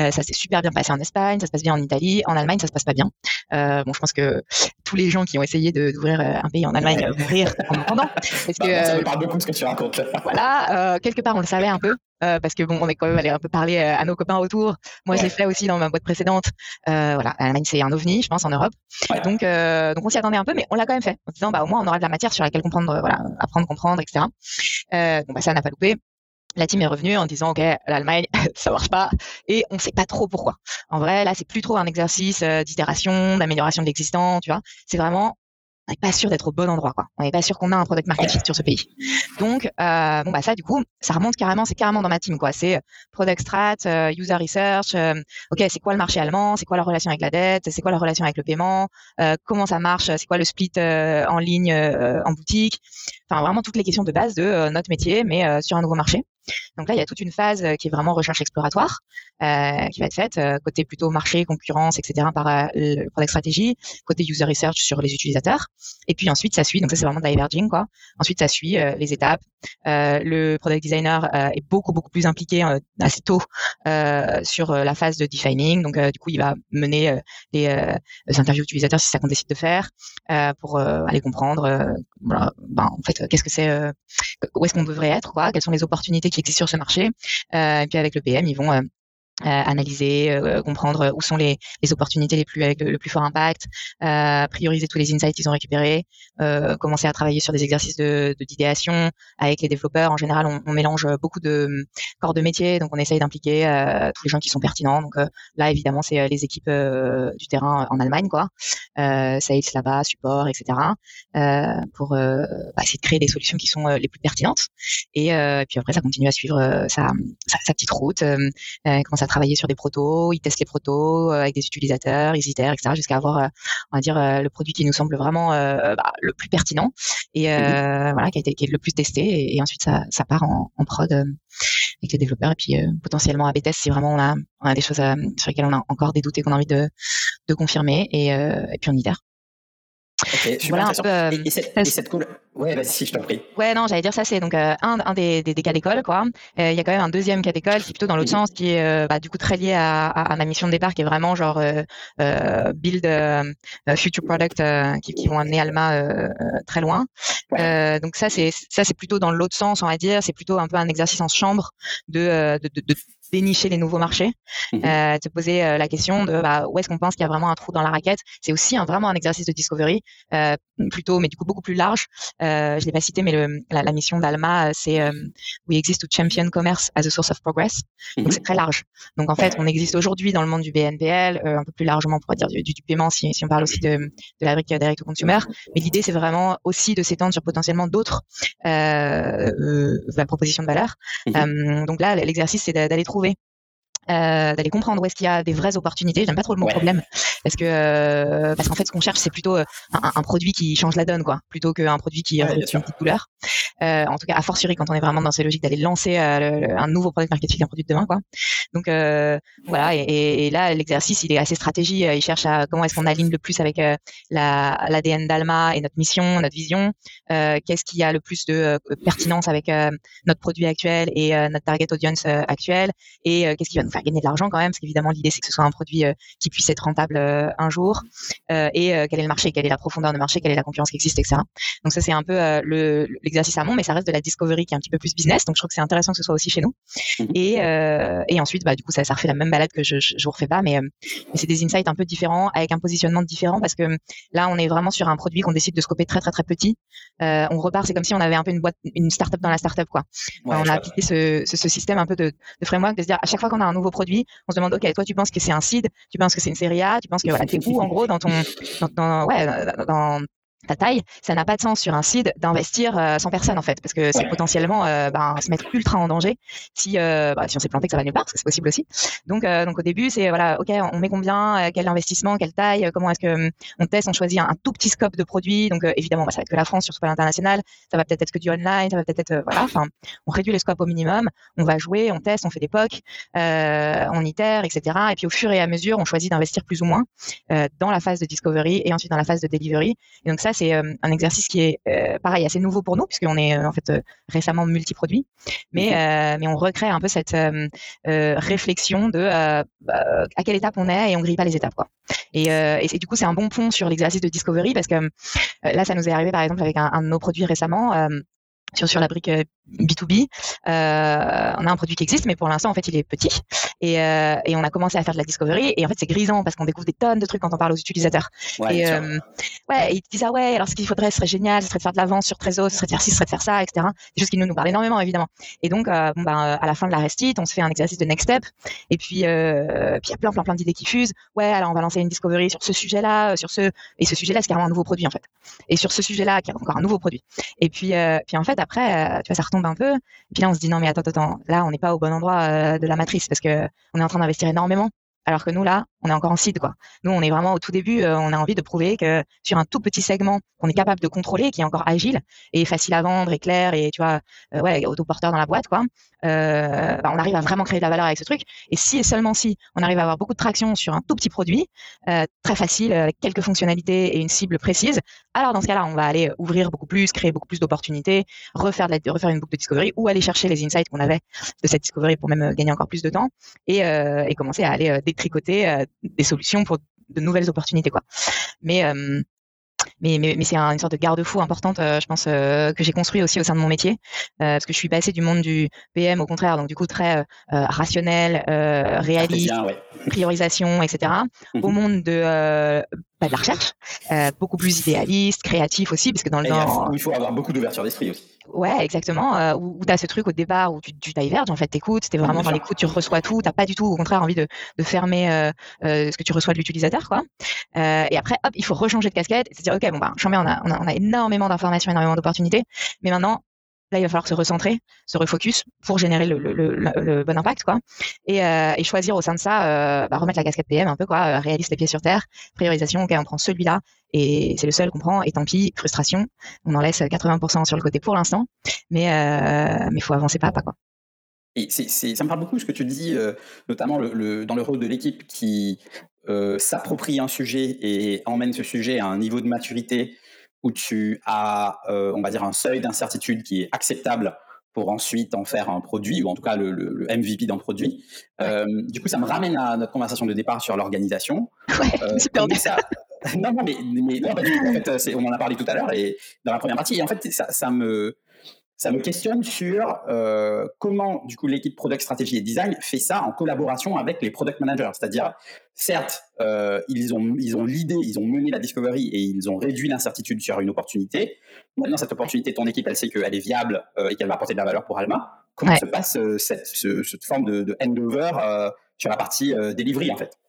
Euh, ça s'est super bien passé en Espagne, ça se passe bien en Italie. En Allemagne, ça se passe pas bien. Euh, bon, je pense que tous les gens qui ont essayé d'ouvrir euh, un pays en Allemagne vont rire en entendant. Parce que, bah, ça me parle beaucoup de ce que tu racontes. voilà, quelque part, on le savait un peu. Euh, parce que bon, on est quand même allé un peu parler à nos copains autour. Moi, j'ai fait aussi dans ma boîte précédente. Euh, voilà, l'Allemagne c'est un ovni, je pense, en Europe. Donc, euh, donc on s'y attendait un peu, mais on l'a quand même fait en disant, bah au moins on aura de la matière sur laquelle comprendre, voilà, apprendre, comprendre, etc. bon, bah ça n'a pas loupé la team est revenue en disant ok l'Allemagne ça marche pas et on sait pas trop pourquoi. En vrai là c'est plus trop un exercice euh, d'itération, d'amélioration de l'existant, tu vois. C'est vraiment on n'est pas sûr d'être au bon endroit quoi. On n'est pas sûr qu'on a un product market fit sur ce pays. Donc euh, bon bah ça du coup ça remonte carrément c'est carrément dans ma team quoi. C'est product strat, euh, user research. ok c'est quoi le marché allemand, c'est quoi la relation avec la dette, c'est quoi la relation avec le paiement, comment ça marche, c'est quoi le split en ligne en boutique. Enfin vraiment toutes les questions de base de notre métier mais sur un nouveau marché. Donc là, il y a toute une phase euh, qui est vraiment recherche exploratoire, euh, qui va être faite euh, côté plutôt marché, concurrence, etc. par euh, le product stratégie, côté user research sur les utilisateurs. Et puis ensuite, ça suit. Donc ça, c'est vraiment diverging, quoi. Ensuite, ça suit les étapes. le product designer est beaucoup beaucoup plus impliqué assez tôt sur la phase de defining. Donc du coup, il va mener les, interviews utilisateurs si ça qu'on décide de faire pour aller comprendre. Voilà, ben, en fait, qu'est-ce que c'est, où est-ce qu'on devrait être, quoi Quelles sont les opportunités qui existent sur ce marché. Euh, et puis avec le PM, ils vont euh, analyser, comprendre où sont les, les, opportunités les plus avec le, plus fort impact, prioriser tous les insights qu'ils ont récupérés, commencer à travailler sur des exercices de d'idéation avec les développeurs. En général, on, on, mélange beaucoup de corps de métier, donc on essaye d'impliquer tous les gens qui sont pertinents. Donc là, évidemment, c'est les équipes du terrain en Allemagne, quoi, sales là-bas, support, etc. pour bah, essayer de créer des solutions qui sont les plus pertinentes. Et puis après, ça continue à suivre sa, sa, sa, petite route, commence à travailler sur des protos, ils testent les protos avec des utilisateurs, ils itèrent, etc. jusqu'à avoir, on va dire, le produit qui nous semble vraiment bah, le plus pertinent et mmh voilà, qui a été qui est le plus testé. Et, ensuite, ça, ça part en, en prod avec les développeurs et puis potentiellement à BTS si vraiment on a, on a des choses sur lesquelles on a encore des doutes et qu'on a envie de, de confirmer et, et puis on itère. Ok, super voilà, et, cette, et cette cool... Ouais, vas-y, si, je t'en prie. Ouais, non, j'allais dire ça, c'est donc euh, un, un des, des, des cas d'école, quoi. Euh, il y a quand même un deuxième cas d'école, c'est plutôt dans l'autre sens, qui est euh, bah, du coup très lié à, à, à, ma mission de départ, qui est vraiment genre build future product qui, qui, vont amener Alma très loin. donc ça, c'est ça, c'est plutôt dans l'autre sens, on va dire. C'est plutôt un peu un exercice en chambre de, de, de, de dénicher les nouveaux marchés, mmh euh, te poser euh, la question de bah, où est-ce qu'on pense qu'il y a vraiment un trou dans la raquette. C'est aussi un, vraiment un exercice de discovery, euh, plutôt, mais du coup beaucoup plus large. Euh, je l'ai pas cité, mais le, la, la, mission d'Alma, c'est We exist to champion commerce as a source of progress. Donc mmh c'est très large. Donc en fait, on existe aujourd'hui dans le monde du BNPL, un peu plus largement, on pourrait dire du, du, paiement si, si, on parle aussi de, de la brique direct au consumer. Mais l'idée, c'est vraiment aussi de s'étendre sur potentiellement d'autres propositions de valeur. Mmh donc là, l'exercice, c'est d'aller trouver trouver euh, d'aller comprendre où est-ce qu'il y a des vraies opportunités. J'aime pas trop le mot problème parce que euh, parce qu'en fait ce qu'on cherche c'est plutôt euh, un, un, produit qui change la donne quoi, plutôt qu'un produit qui ouais, une petite couleur. Euh, en tout cas, a fortiori quand on est vraiment dans ces logiques d'aller lancer euh, un nouveau produit marketing, un produit de demain quoi. Donc voilà et, et, là l'exercice il est assez stratégie. Il cherche à comment est-ce qu'on aligne le plus avec la l'ADN d'Alma et notre mission, notre vision. Qu'est-ce qui a le plus de pertinence avec notre produit actuel et notre target audience actuel et qu'est-ce qui va nous faire gagner de l'argent quand même, parce qu'évidemment l'idée c'est que ce soit un produit euh, qui puisse être rentable euh, un jour, euh, et quel est le marché, quelle est la profondeur de marché, quelle est la concurrence qui existe, etc. Donc ça c'est un peu le, l'exercice amont, mais ça reste de la discovery qui est un petit peu plus business, donc je trouve que c'est intéressant que ce soit aussi chez nous. Mhm. Et, et ensuite, bah, du coup ça, ça refait la même balade que je, je, vous refais pas, mais, mais c'est des insights un peu différents, avec un positionnement différent, parce que là on est vraiment sur un produit qu'on décide de scoper très très très petit. on repart, c'est comme si on avait un peu une boîte, une startup dans la startup quoi. on a appliqué ce, ce, ce, système un peu de, de framework de se dire à chaque fois qu'on a un nouveau produit, on se demande, ok, toi, tu penses que c'est un seed, tu penses que c'est une série A, tu penses que t'es où en gros dans ton, dans, dans ouais, dans, ta taille, ça n'a pas de sens sur un seed d'investir euh, 100 personnes en fait, parce que c'est potentiellement euh, ben, se mettre ultra en danger si euh, bah, si on s'est planté que ça va nulle part, parce que c'est possible aussi. Donc euh, donc au début c'est voilà, ok, on met combien, quel investissement, quelle taille, comment est-ce que hum, on teste, on choisit un, tout petit scope de produits. Donc évidemment, bah, ça va être que la France, surtout pas l'international, ça va peut-être être que du online, ça va peut-être être voilà, enfin on réduit le scope au minimum, on va jouer, on teste, on fait des POC, on itère, etc. Et puis au fur et à mesure, on choisit d'investir plus ou moins dans la phase de discovery et ensuite dans la phase de delivery. Et donc ça c'est euh, un exercice qui est euh, pareil assez nouveau pour nous puisqu'on est euh, en fait récemment multiproduit, mais mais on recrée un peu cette réflexion de bah, à quelle étape on est et on grille pas les étapes quoi. Et, et, du coup c'est un bon pont sur l'exercice de discovery parce que là ça nous est arrivé par exemple avec un, un de nos produits récemment sur, sur la brique B2B. Euh, on a un produit qui existe, mais pour l'instant, en fait, il est petit. Et, euh, et, on a commencé à faire de la discovery. Et en fait, c'est grisant parce qu'on découvre des tonnes de trucs quand on parle aux utilisateurs. Ouais, et euh, ouais, ils disent ah ouais, alors ce qu'il faudrait, ce serait génial, ce serait de faire de l'avance sur Trésor, ce serait de faire ci, ce serait de faire ça, etc. Des choses qui nous nous parlent énormément, évidemment. Et donc, euh, bon, ben, à la fin de la restite, on se fait un exercice de next step. Et puis, euh, puis il y a plein, plein, plein d'idées qui fusent. Ouais, alors on va lancer une discovery sur ce sujet-là, sur ce et ce sujet-là, c'est carrément un nouveau produit en fait. Et sur ce sujet-là, qui est encore un nouveau produit. Et puis, puis en fait, après, tu vois, ça retombe un peu. Et puis là, on se dit non, mais attends, attends, là, on n'est pas au bon endroit euh, de la matrice parce que on est en train d'investir énormément. Alors que nous, là, on est encore en seed, quoi. Nous, on est vraiment au tout début, euh, on a envie de prouver que sur un tout petit segment qu'on est capable de contrôler, qui est encore agile et facile à vendre et clair et, tu vois, euh, ouais, autoporteur dans la boîte, quoi, euh, bah, on arrive à vraiment créer de la valeur avec ce truc. Et si et seulement si on arrive à avoir beaucoup de traction sur un tout petit produit, euh, très facile, avec quelques fonctionnalités et une cible précise, alors dans ce cas-là, on va aller ouvrir beaucoup plus, créer beaucoup plus d'opportunités, refaire, de la, refaire une boucle de discovery ou aller chercher les insights qu'on avait de cette discovery pour même gagner encore plus de temps et, et commencer à aller détricoter des solutions pour de nouvelles opportunités quoi. Mais mais, mais, mais c'est une sorte de garde-fou importante, je pense, que j'ai construit aussi au sein de mon métier, parce que je suis passée du monde du PM au contraire, donc du coup très rationnel, réaliste, priorisation, etc., au mhm. monde de pas de la recherche, euh, beaucoup plus idéaliste, créatif aussi, parce que dans le temps, il faut avoir beaucoup d'ouverture d'esprit aussi. Ouais, exactement. Euh, où, tu as ce truc au départ où tu, tu diverges, en fait, t'écoutes, t'es vraiment dans l'écoute, tu reçois tout, t'as pas du tout, au contraire, envie de, de fermer euh, euh, ce que tu reçois de l'utilisateur, quoi. Euh, et après, hop, il faut rechanger de casquette et se dire, ok, bon bah, a, on a, on a énormément d'informations, énormément d'opportunités, mais maintenant, Là, il va falloir se recentrer, se refocus pour générer le, le, bon impact, quoi. Et, euh, et, choisir au sein de ça, euh, bah, remettre la casquette PM un peu, quoi, euh, réaliste les pieds sur terre, priorisation, ok, on prend celui-là et c'est le seul qu'on prend. Et tant pis, frustration, on en laisse 80% sur le côté pour l'instant, mais euh, mais faut avancer pas à pas, quoi. Et ça me parle beaucoup ce que tu dis, notamment le, dans le rôle de l'équipe qui euh, s'approprie un sujet et emmène ce sujet à un niveau de maturité où tu as, euh, on va dire, un seuil d'incertitude qui est acceptable pour ensuite en faire un produit, ou en tout cas le, le, MVP d'un produit. Euh, du coup, ça me ramène à notre conversation de départ sur l'organisation. Ouais, perdu. Ça... non, non, mais, mais non. En fait, on en a parlé tout à l'heure et dans la première partie. Et en fait, ça, ça me ça me questionne sur euh, comment du coup l'équipe product stratégie et design fait ça en collaboration avec les product managers. C'est-à-dire, certes, euh, ils ont ils ont l'idée, ils ont mené la discovery et ils ont réduit l'incertitude sur une opportunité. Maintenant, cette opportunité, ton équipe, elle sait qu'elle est viable euh, et qu'elle va apporter de la valeur pour Alma. Comment se passe cette, cette, forme de, de handover sur la partie delivery en fait?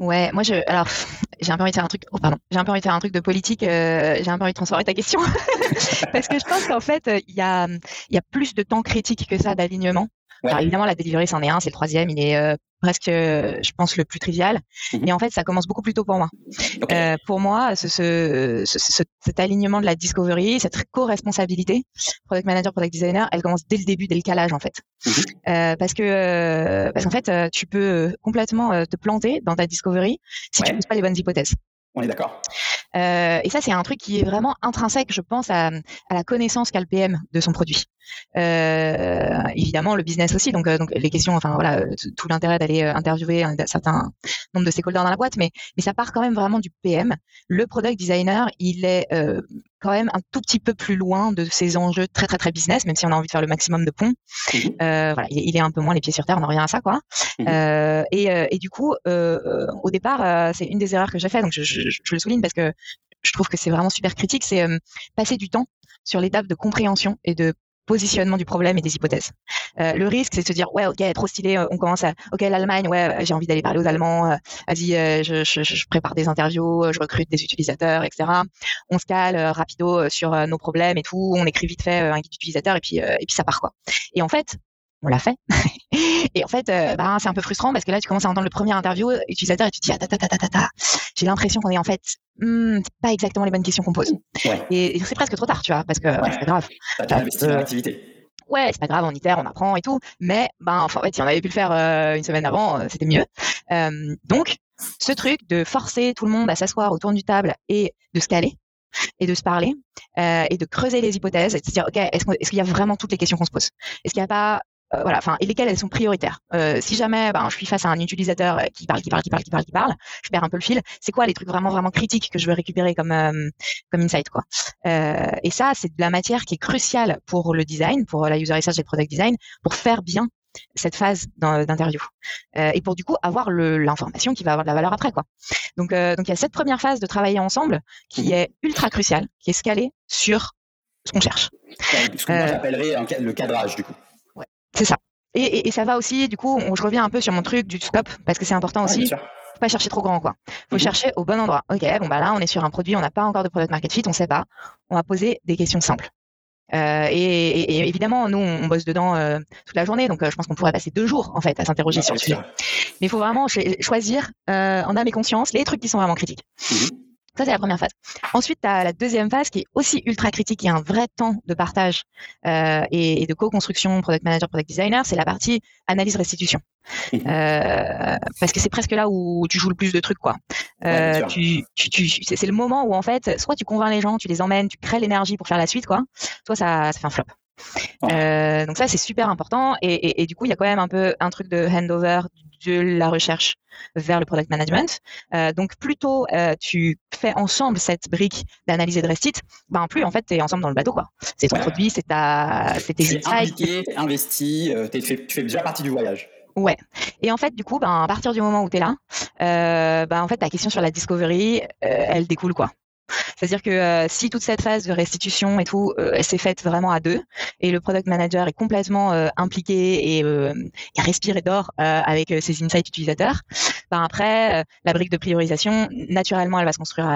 Ouais, moi je alors j'ai un peu envie de faire un truc oh pardon, j'ai un peu envie de faire un truc de politique, euh, j'ai un peu envie de transformer ta question parce que je pense qu'en fait il y a il y a plus de temps critique que ça d'alignement. Alors évidemment la delivery c'en est un, c'est le troisième, il est euh, presque, je pense, le plus trivial. Mhm. Mais en fait, ça commence beaucoup plus tôt pour moi. Euh, pour moi, ce, ce, ce, cet alignement de la discovery, cette co-responsabilité, product manager, product designer, elle commence dès le début, dès le calage en fait. Mhm. Euh, parce que parce qu'en fait, tu peux complètement te planter dans ta discovery si tu ne poses pas les bonnes hypothèses. On est d'accord. Euh, et ça, c'est un truc qui est vraiment intrinsèque, je pense, à, à la connaissance qu'a le PM de son produit. Euh, évidemment, le business aussi. Donc, euh, donc les questions, enfin voilà, tout l'intérêt d'aller euh, interviewer un certain nombre de stakeholders dans la boîte, mais mais ça part quand même vraiment du PM. Le product designer, il est euh, quand même un tout petit peu plus loin de ces enjeux très très très business, même si on a envie de faire le maximum de ponts. Mmh euh, voilà, il, est un peu moins les pieds sur terre, on n'a rien à ça quoi. Mmh euh, et, euh, et, du coup, euh, au départ, c'est une des erreurs que j'ai fait, donc je, je, je, le souligne parce que je trouve que c'est vraiment super critique, c'est passer du temps sur l'étape de compréhension et de positionnement du problème et des hypothèses. Euh, le risque, c'est de se dire, ouais, ok, trop stylé, on commence à, ok, l'Allemagne, ouais, j'ai envie d'aller parler aux Allemands, euh, vas-y, euh, je, je, je, prépare des interviews, je recrute des utilisateurs, etc. On se cale rapido sur nos problèmes et tout, on écrit vite fait un guide d'utilisateur et puis et puis ça part quoi. Et en fait, on l'a fait. et en fait, euh, bah, c'est un peu frustrant parce que là, tu commences à entendre le premier interview utilisateur et tu te dis, ah, ta, ta, ta, ta, j'ai l'impression qu'on est en fait, hmm, c'est pas exactement les bonnes questions qu'on pose. Et, c'est presque trop tard, tu vois, parce que c'est pas grave. Ouais, c'est pas grave, on itère, on apprend et tout. Mais, ben, enfin, en fait, si on avait pu le faire euh, une semaine avant, euh, c'était mieux. donc, ce truc de forcer tout le monde à s'asseoir autour du table et de se caler, et de se parler euh, et de creuser les hypothèses et de se dire ok est-ce qu'il y a vraiment toutes les questions qu'on se pose? Est-ce qu'il n'y a pas euh, voilà, enfin, et lesquelles elles sont prioritaires. Euh, si jamais ben, je suis face à un utilisateur euh, qui parle, qui parle, qui parle, qui parle, qui parle, je perds un peu le fil. C'est quoi les trucs vraiment, vraiment critiques que je veux récupérer comme comme insight, quoi? et ça, c'est de la matière qui est cruciale pour le design, pour la user research et le product design, pour faire bien cette phase d'interview et pour du coup avoir l'information qui va avoir de la valeur après quoi. Donc donc il y a cette première phase de travailler ensemble qui est ultra cruciale, qui est scalée sur ce qu'on cherche. Ce que moi j'appellerais le cadrage du coup. C'est ça. Et, et, ça va aussi, du coup, on, je reviens un peu sur mon truc du scope, parce que c'est important aussi. Faut pas chercher trop grand, quoi. Faut mhm. chercher au bon endroit. Ok, bon bah là, on est sur un produit, on n'a pas encore de product market fit, on sait pas. On va poser des questions simples. Euh, et, et, évidemment, nous, on, bosse dedans euh, toute la journée, donc euh, je pense qu'on pourrait passer deux jours en fait à s'interroger sur le sujet. Mais il faut vraiment choisir en âme et conscience les trucs qui sont vraiment critiques. Mhm. Ça, c'est la première phase. Ensuite, tu as la deuxième phase qui est aussi ultra critique, qui a un vrai temps de partage euh, et, et, de co-construction, product manager, product designer, c'est la partie analyse restitution. Mhm. euh, parce que c'est presque là où tu joues le plus de trucs, quoi. Euh, tu, tu, tu, c'est le moment où, en fait, soit tu convaincs les gens, tu les emmènes, tu crées l'énergie pour faire la suite, quoi, soit ça, ça fait un flop. donc ça, c'est super important. Et, et, du coup, il y a quand même un peu un truc de handover de la recherche vers le product management. Euh, donc, plutôt euh, tu fais ensemble cette brique d'analyse et de restit, ben plus en fait tu es ensemble dans le bateau quoi. C'est ton produit, c'est ta, c'est tes insights. Impliqué, investi, euh, tu fais déjà partie du voyage. Ouais. Et en fait, du coup, ben, à partir du moment où tu es là, ben, en fait, ta question sur la discovery, elle découle quoi. C'est-à-dire que euh, si toute cette phase de restitution et tout, euh, elle s'est faite vraiment à deux, et le product manager est complètement euh, impliqué et, et, respire et dort avec ses insights utilisateurs, ben après, la brique de priorisation, naturellement, elle va se construire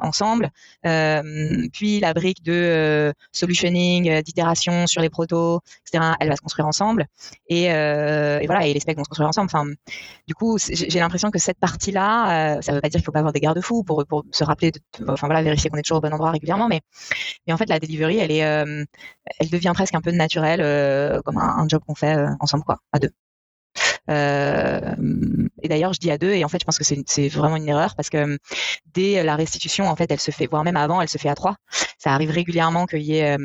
ensemble. puis la brique de solutioning, d'itération sur les protos, etc., elle va se construire ensemble. Et, voilà, et les specs vont se construire ensemble. Enfin, du coup, j'ai l'impression que cette partie-là, ça ne veut pas dire qu'il faut pas avoir des garde-fous pour, pour se rappeler de enfin voilà, vérifier qu'on est toujours au bon endroit régulièrement. Mais, mais en fait, la delivery, elle est, euh, elle devient presque un peu naturelle, euh, comme un, job qu'on fait euh, ensemble, quoi, à deux. et d'ailleurs, je dis à deux, et en fait, je pense que c'est vraiment une erreur parce que dès la restitution, en fait, elle se fait, voire même avant, elle se fait à trois. Ça arrive régulièrement qu'il y ait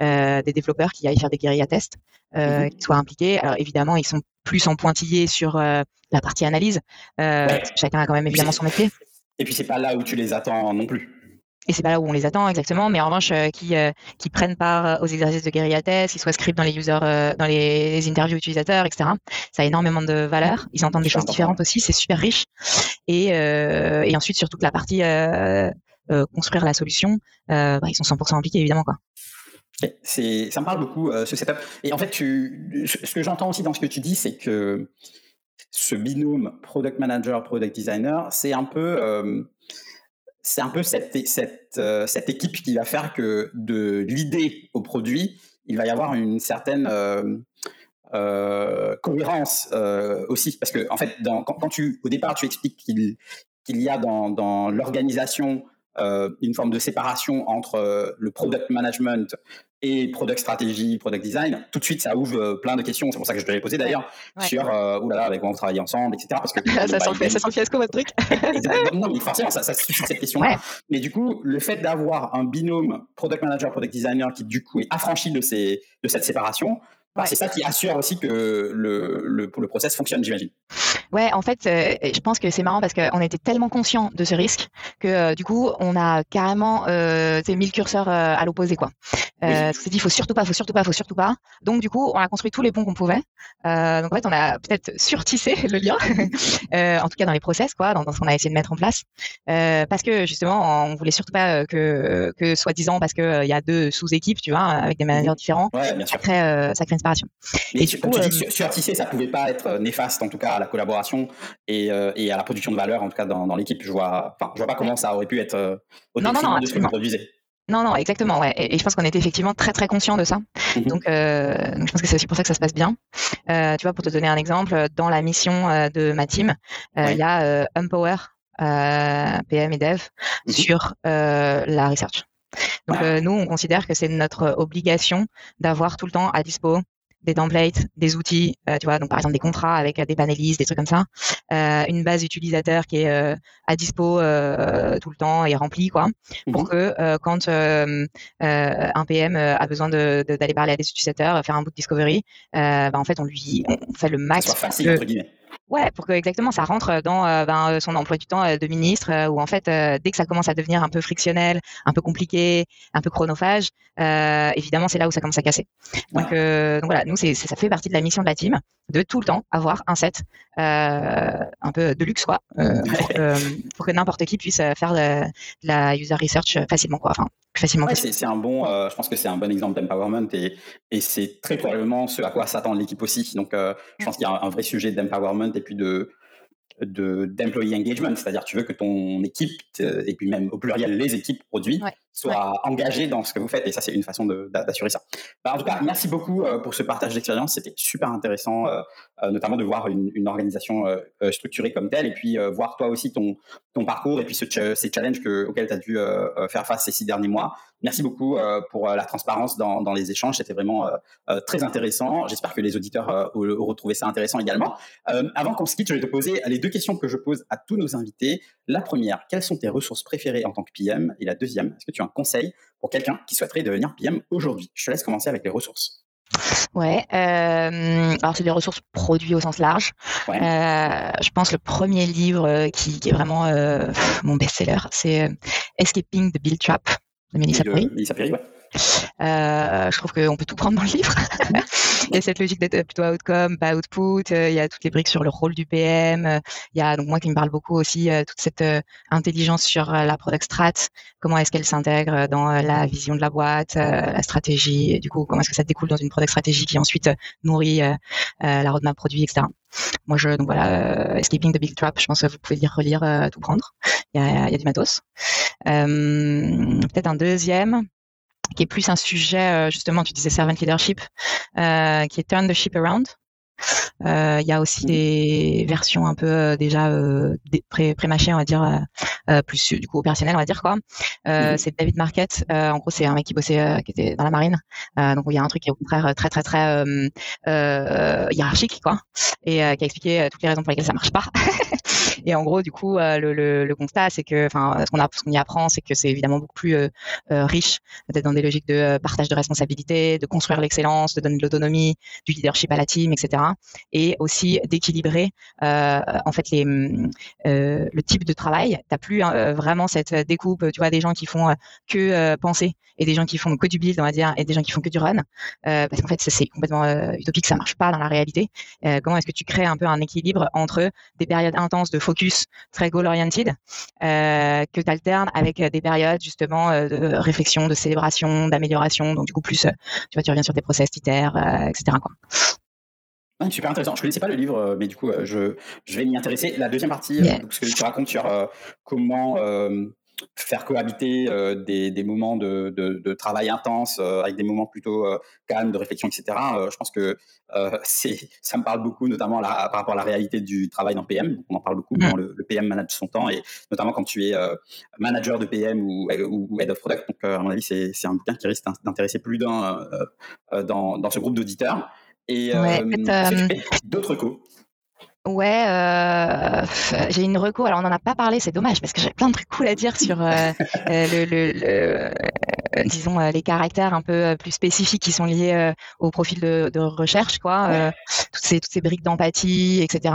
des développeurs qui aillent faire des guérillas tests, mmh qui soient impliqués. Alors évidemment, ils sont plus en pointillé sur la partie analyse. Chacun a quand même évidemment son métier. Et puis c'est pas là où tu les attends non plus. Et c'est pas là où on les attend exactement, mais en revanche, euh, qui, euh, qui prennent part euh, aux exercices de guérilla test, qui soient scripts dans les user, dans les, interviews utilisateurs, etc. Ça a énormément de valeur. Ils entendent des choses différentes aussi, c'est super riche. Et, et ensuite, sur toute la partie construire la solution, bah, ils sont 100% impliqués évidemment quoi. C'est, ça me parle beaucoup ce setup. Et en fait, tu, ce que j'entends aussi dans ce que tu dis, c'est que ce binôme product manager product designer, c'est un peu euh, c'est un peu cette cette, euh, cette équipe qui va faire que de l'idée au produit, il va y avoir une certaine euh, cohérence aussi. Parce que en fait dans, quand, tu au départ tu expliques qu'il qu'il y a dans, dans l'organisation une forme de séparation entre le product management et product stratégie, product design, tout de suite ça ouvre euh, plein de questions. C'est pour ça que je te l'ai posé d'ailleurs sur euh, oulala, avec quoi on travaille ensemble, etc. Parce que ça, sent, ça sent fiasco votre truc. non, mais forcément ça, ça suscite cette question. -là. Mais du coup, le fait d'avoir un binôme product manager, product designer qui du coup est affranchi de ces de cette séparation, c'est ça qui assure aussi que le, le, le process fonctionne, j'imagine. Ouais, en fait, euh, je pense que c'est marrant parce qu'on était tellement conscient de ce risque que euh, du coup, on a carrément euh, mis le curseur euh, à l'opposé, quoi. Oui. s'est dit, il faut surtout pas, faut surtout pas, faut surtout pas. Donc du coup, on a construit tous les ponts qu'on pouvait. donc en fait, on a peut-être surtissé le lien, en tout cas dans les process, quoi, dans, dans ce qu'on a essayé de mettre en place, parce que justement, on voulait surtout pas que, que soi-disant, parce que il y a deux sous-équipes, tu vois, avec des managers différents, ouais, bien sûr. ça crée une séparation. Mais et tu, coup, tu dis surtisser, ça pouvait pas être néfaste, en tout cas, à la collaboration et, euh, et, à la production de valeur, en tout cas dans, dans l'équipe. Je vois, je vois pas comment ça aurait pu être euh, au non, non, non, de ce que vous produisez. Non, non, exactement, ouais. Et, je pense qu'on était effectivement très, très conscient de ça. Mhm. donc, euh, donc, je pense que c'est aussi pour ça que ça se passe bien. Euh, tu vois, pour te donner un exemple, dans la mission euh, de ma team, euh, il y a Empower, PM et Dev mhm. sur la research. Donc, nous, on considère que c'est notre obligation d'avoir tout le temps à dispo des templates, des outils, euh, tu vois, donc par exemple des contrats avec euh, des panélistes, des trucs comme ça, euh, une base utilisateur qui est euh, à dispo tout le temps et remplie, quoi, pour mhm. que quand un PM a besoin d'aller de, parler à des utilisateurs, faire un bout de discovery, bah, en fait on lui on fait le max. soit facile, entre guillemets. Ouais, pour que exactement ça rentre dans euh, ben, euh, son emploi du temps euh, de ministre, où en fait, dès que ça commence à devenir un peu frictionnel, un peu compliqué, un peu chronophage, évidemment, c'est là où ça commence à casser. Donc, donc voilà, nous, c'est, ça fait partie de la mission de la team de tout le temps avoir un set un peu de luxe, quoi, pour, que, n'importe qui puisse faire de, la user research facilement, quoi. Enfin, facilement. c'est, un bon, je pense que c'est un bon exemple d'empowerment et, et c'est très probablement ce à quoi s'attend l'équipe aussi. Donc, je pense qu'il y a un vrai sujet d'empowerment et puis de de d'employee engagement, c'est-à-dire tu veux que ton équipe et puis même au pluriel les équipes produits soient engagées dans ce que vous faites. Et ça c'est une façon d'assurer ça. Bah, en tout cas, merci beaucoup euh, pour ce partage d'expérience, c'était super intéressant, euh, euh, notamment de voir une, une organisation structurée comme telle et puis voir toi aussi ton ton parcours et puis ce, ces challenges que, auxquels tu as dû faire face ces six derniers mois. Merci beaucoup pour la transparence dans, dans les échanges, c'était vraiment très intéressant. J'espère que les auditeurs auront trouvé ça intéressant également. avant qu'on se quitte, je vais te poser les deux questions que je pose à tous nos invités. La première, quelles sont tes ressources préférées en tant que PM Et la deuxième, est-ce que tu as un conseil pour quelqu'un qui souhaiterait devenir PM aujourd'hui? Je te laisse commencer avec les ressources. Ouais, euh, alors c'est des ressources produits au sens large. Euh, je pense le premier livre qui, est vraiment mon best-seller, c'est Escaping the Bill Trap de Melissa Perry. Melissa Perry, ouais. Euh, je trouve qu'on peut tout prendre dans le livre. il y a cette logique d'être plutôt outcome, pas output. Euh, il y a toutes les briques sur le rôle du PM. Euh, il y a donc moi qui me parle beaucoup aussi toute cette intelligence sur la product strat. Comment est-ce qu'elle s'intègre dans la vision de la boîte, la stratégie. Et du coup, comment est-ce que ça découle dans une product stratégie qui ensuite nourrit la roadmap produit, etc. Moi, je donc voilà, Escaping the Big Trap. Je pense que vous pouvez lire, relire, tout prendre. Il y a, du matos. Peut-être un deuxième qui est plus un sujet, euh, justement, tu disais servant leadership, euh, qui est turn the ship around. Euh, il y a aussi des versions un peu déjà pré, mâchées on va dire, plus du coup opérationnelles, on va dire quoi. C'est David Marquette. en gros, c'est un mec qui bossait, qui était dans la marine. donc il y a un truc qui est au contraire très très très hiérarchique, quoi, et qui a expliqué toutes les raisons pour lesquelles ça marche pas. Et en gros, du coup, euh, le, le, le, constat, c'est que, enfin, ce qu'on y apprend, c'est que c'est évidemment beaucoup plus euh, euh, riche d'être dans des logiques de partage de responsabilités, de construire l'excellence, de donner de l'autonomie, du leadership à la team, etc. Et aussi d'équilibrer en fait les, le type de travail. T'as plus vraiment cette découpe, tu vois, des gens qui font que penser et des gens qui font que du build, on va dire, et des gens qui font que du run, parce qu'en fait, c'est complètement utopique, ça marche pas dans la réalité. comment est-ce que tu crées un peu un équilibre entre des périodes intenses de focus très goal-oriented euh, que tu alternes avec des périodes justement euh, de réflexion, de célébration, d'amélioration. Donc du coup, plus, euh, tu vois, tu reviens sur tes process, titères, etc. super intéressant. Je ne connaissais pas le livre, mais du coup, je, je vais m'y intéresser. La deuxième partie, ce que tu racontes sur comment faire cohabiter euh, des, des, moments de, de, de, travail intense euh, avec des moments plutôt euh, calmes, de réflexion, etc. je pense que ça me parle beaucoup, notamment par rapport à la réalité du travail dans PM. On en parle beaucoup quand le, le, PM manage son temps et notamment quand tu es manager de PM ou, ou, head of product. Donc, à mon avis, c'est, c'est un bouquin qui risque d'intéresser plus d'un dans, dans ce groupe d'auditeurs. Et d'autres coups Ouais, euh, j'ai une recours. Alors on n'en a pas parlé, c'est dommage parce que j'ai plein de trucs cool à dire sur euh, euh, le, le, le, disons les caractères un peu plus spécifiques qui sont liés au profil de, de, recherche, quoi. toutes ces toutes ces briques d'empathie, etc.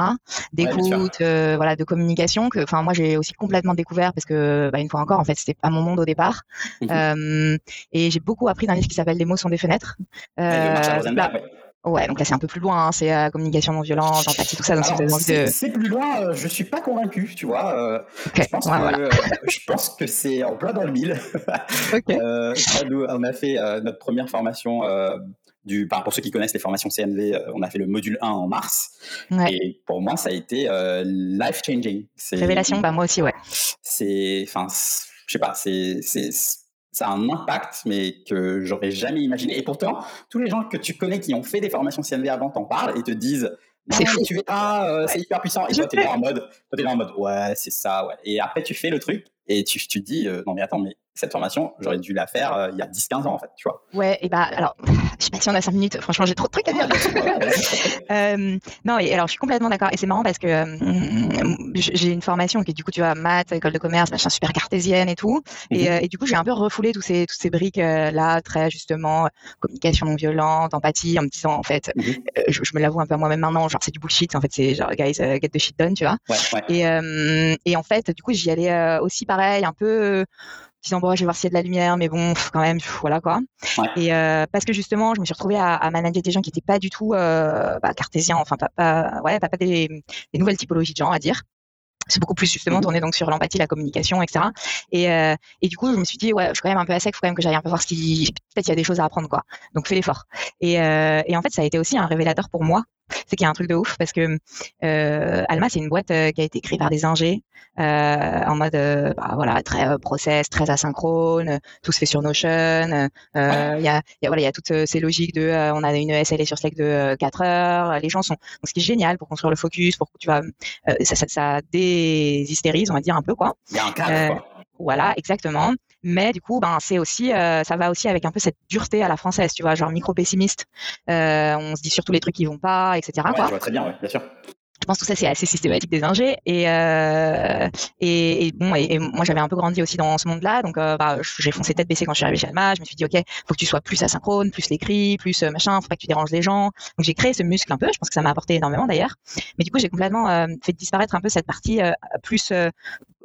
D'écoute, voilà, de communication. Que, enfin moi j'ai aussi complètement découvert parce que bah, une fois encore, en fait, c'était pas mon monde au départ. Mmh et j'ai beaucoup appris d'un livre qui s'appelle Les mots sont des fenêtres. Ouais, donc là c'est un peu plus loin, hein, c'est euh, communication non violente, empathie, tout ça. C'est plus loin, euh, je suis pas convaincu, tu vois. Euh, je, pense que, je, pense que, c'est en plein dans le mille. on a fait notre première formation. Du, pour ceux qui connaissent les formations CNV, on a fait le module 1 en mars. Et pour moi, ça a été life changing. Révélation, bah moi aussi, ouais. C'est, enfin, je sais pas, c'est ça a un impact, mais que j'aurais jamais imaginé. Et pourtant, tous les gens que tu connais qui ont fait des formations CNV avant t'en parlent et te disent c'est fou. tu verras, euh, c'est hyper puissant. Et toi, t'es là en mode, toi, là en mode, ouais, c'est ça, ouais. Et après, tu fais le truc et tu, tu te dis, euh, non, mais attends, mais cette formation, j'aurais dû la faire euh, il y a 10-15 ans, en fait, tu vois. Ouais, et bah, alors, je sais pas si on a 5 minutes, franchement, j'ai trop de trucs à dire. euh, non, et alors, je suis complètement d'accord. Et c'est marrant parce que euh, j'ai une formation qui est, du coup, tu vois, maths, école de commerce, machin, super cartésienne et tout. Et, mhm. euh, et du coup, j'ai un peu refoulé tous ces, tous ces briques-là, très justement, communication non violente, empathie, en me disant, en fait, mhm. je, me l'avoue un peu à moi-même maintenant, genre, c'est du bullshit, en fait, c'est genre, guys, get the shit done, tu vois. Ouais, ouais. Et, et en fait, du coup, j'y allais aussi pareil, un peu disant bon je vais voir s'il y a de la lumière mais bon quand même voilà quoi et euh, parce que justement je me suis retrouvée à, à manager des gens qui n'étaient pas du tout euh, bah, cartésiens enfin pas, pas ouais pas, pas des, des, nouvelles typologies de gens à dire c'est beaucoup plus justement mmh tourné donc sur l'empathie, la communication, etc. Et, euh, et du coup, je me suis dit, ouais, je suis quand même un peu à sec, faut quand même que j'aille un peu voir ce qui, peut-être il y a des choses à apprendre, quoi. Donc fais l'effort. Et, euh, et en fait, ça a été aussi un révélateur pour moi c'est qu'il y a un truc de ouf parce que euh, Alma c'est une boîte euh, qui a été créée par des ingés euh, en mode bah, voilà très process très asynchrone tout se fait sur Notion il y a, y, a, voilà il y a toutes ces logiques de on a une SLA sur Slack de 4 heures les gens sont donc ce qui est génial pour construire le focus pour que tu vas ça, ça, ça déshystérise on va dire un peu quoi il y a un cadre quoi. voilà exactement mais du coup, ben, c'est aussi, euh, ça va aussi avec un peu cette dureté à la française, tu vois, genre micro pessimiste. Euh, on se dit surtout les trucs qui vont pas, etc. Ouais, quoi. Je vois très bien, ouais, bien sûr pense que tout ça c'est assez systématique des ingés et et, bon et, moi j'avais un peu grandi aussi dans ce monde-là donc bah, j'ai foncé tête baissée quand je suis arrivée chez Alma je me suis dit ok faut que tu sois plus asynchrone plus l'écrit plus machin faut pas que tu déranges les gens donc j'ai créé ce muscle un peu je pense que ça m'a apporté énormément d'ailleurs mais du coup j'ai complètement fait disparaître un peu cette partie plus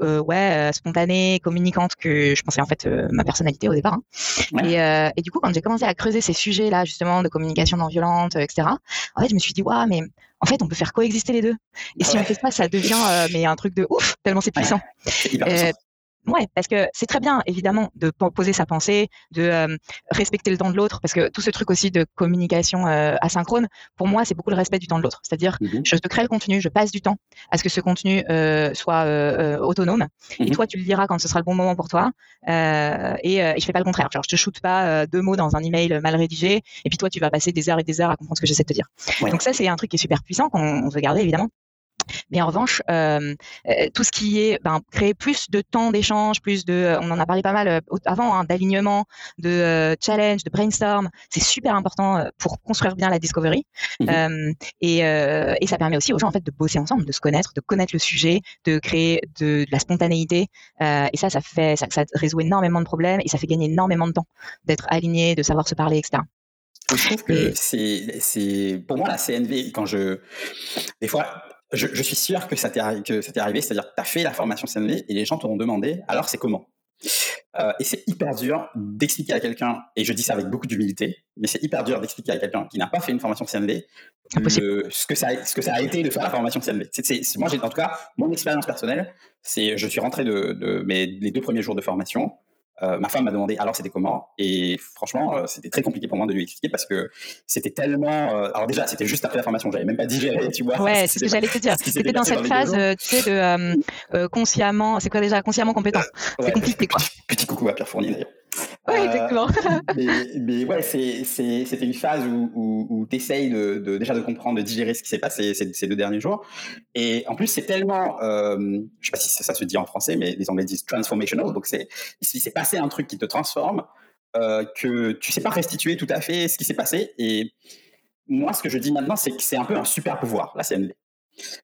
euh, ouais, euh, spontanée, communicante que je pensais en fait euh, ma personnalité au départ. Hein. Et, et, du coup, quand j'ai commencé à creuser ces sujets-là, justement, de communication non violente, etc., en fait, je me suis dit, waouh, mais en fait, on peut faire coexister les deux. Et si on fait ça, ça devient mais un truc de ouf, tellement c'est puissant. Ouais, parce que c'est très bien, évidemment, de poser sa pensée, de euh, respecter le temps de l'autre, parce que tout ce truc aussi de communication euh, asynchrone, pour moi, c'est beaucoup le respect du temps de l'autre. C'est-à-dire, mmh je te crée le contenu, je passe du temps à ce que ce contenu euh, soit autonome, et mmh toi, tu le diras quand ce sera le bon moment pour toi, et, et je fais pas le contraire. Genre, je te shoote pas deux mots dans un email mal rédigé, et puis toi, tu vas passer des heures et des heures à comprendre ce que j'essaie de te dire. Donc ça, c'est un truc qui est super puissant qu'on veut garder, évidemment. Mais en revanche, euh, euh, tout ce qui est ben, créer plus de temps d'échange, plus de, euh, on en a parlé pas mal avant, hein, d'alignement, de challenge, de brainstorm, c'est super important pour construire bien la discovery. Mmh et, et, ça permet aussi aux gens en fait de bosser ensemble, de se connaître, de connaître le sujet, de créer de, de la spontanéité. et ça, ça fait, ça, ça résout énormément de problèmes et ça fait gagner énormément de temps d'être aligné, de savoir se parler, etc. Je trouve que c'est, c'est, pour moi, la CNV, quand je, des fois, je, suis sûr que ça t'est arrivé, c'est-à-dire que tu as fait la formation CNV et les gens t'ont demandé, alors c'est comment? Euh, Et c'est hyper dur d'expliquer à quelqu'un, et je dis ça avec beaucoup d'humilité, mais c'est hyper dur d'expliquer à quelqu'un qui n'a pas fait une formation CNV ce, que ça a, ce que ça a été de faire la formation CNV. moi, j'ai, en tout cas, mon expérience personnelle, c'est je suis rentré de, de mes, les deux premiers jours de formation. Euh, ma femme m'a demandé alors c'était comment et franchement euh, c'était très compliqué pour moi de lui expliquer parce que c'était tellement euh, alors déjà c'était juste après la formation j'avais même pas digéré tu vois. Ouais c'est ce que j'allais te dire. c'était dans cette phase tu sais de consciemment c'est quoi déjà consciemment compétent. C'est compliqué quoi. petit, coucou à Pierre Fournier d'ailleurs oui, exactement. mais, mais, ouais, c'était une phase où, où, où tu essayes de, de, déjà de comprendre, de digérer ce qui s'est passé ces, ces, deux derniers jours. Et en plus, c'est tellement, euh, je sais pas si ça, se dit en français, mais les Anglais disent transformational. Donc, c'est il s'est passé un truc qui te transforme, euh, que tu sais pas restituer tout à fait ce qui s'est passé. Et moi, ce que je dis maintenant, c'est que c'est un peu un super pouvoir, la CNV.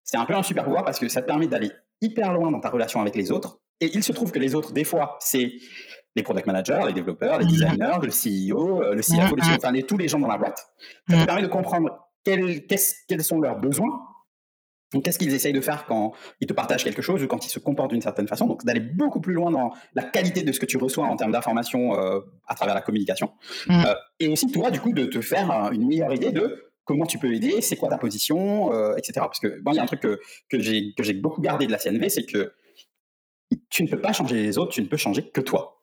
C'est un peu un super pouvoir parce que ça te permet d'aller hyper loin dans ta relation avec les autres. Et il se trouve que les autres, des fois, c'est les product managers, les développeurs, les designers, le CEO, euh, le CFO, le CEO, enfin tous les gens dans la boîte. Ça te permet de comprendre quels, quels sont leurs besoins, qu'est-ce qu'ils essayent de faire quand ils te partagent quelque chose ou quand ils se comportent d'une certaine façon. Donc d'aller beaucoup plus loin dans la qualité de ce que tu reçois en termes d'information euh, à travers la communication. Euh, et aussi toi, du coup, de te faire une meilleure idée de comment tu peux aider, c'est quoi ta position, etc. Parce que bon, il y a un truc que, que j'ai beaucoup gardé de la CNV, c'est que tu ne peux pas changer les autres, tu ne peux changer que toi.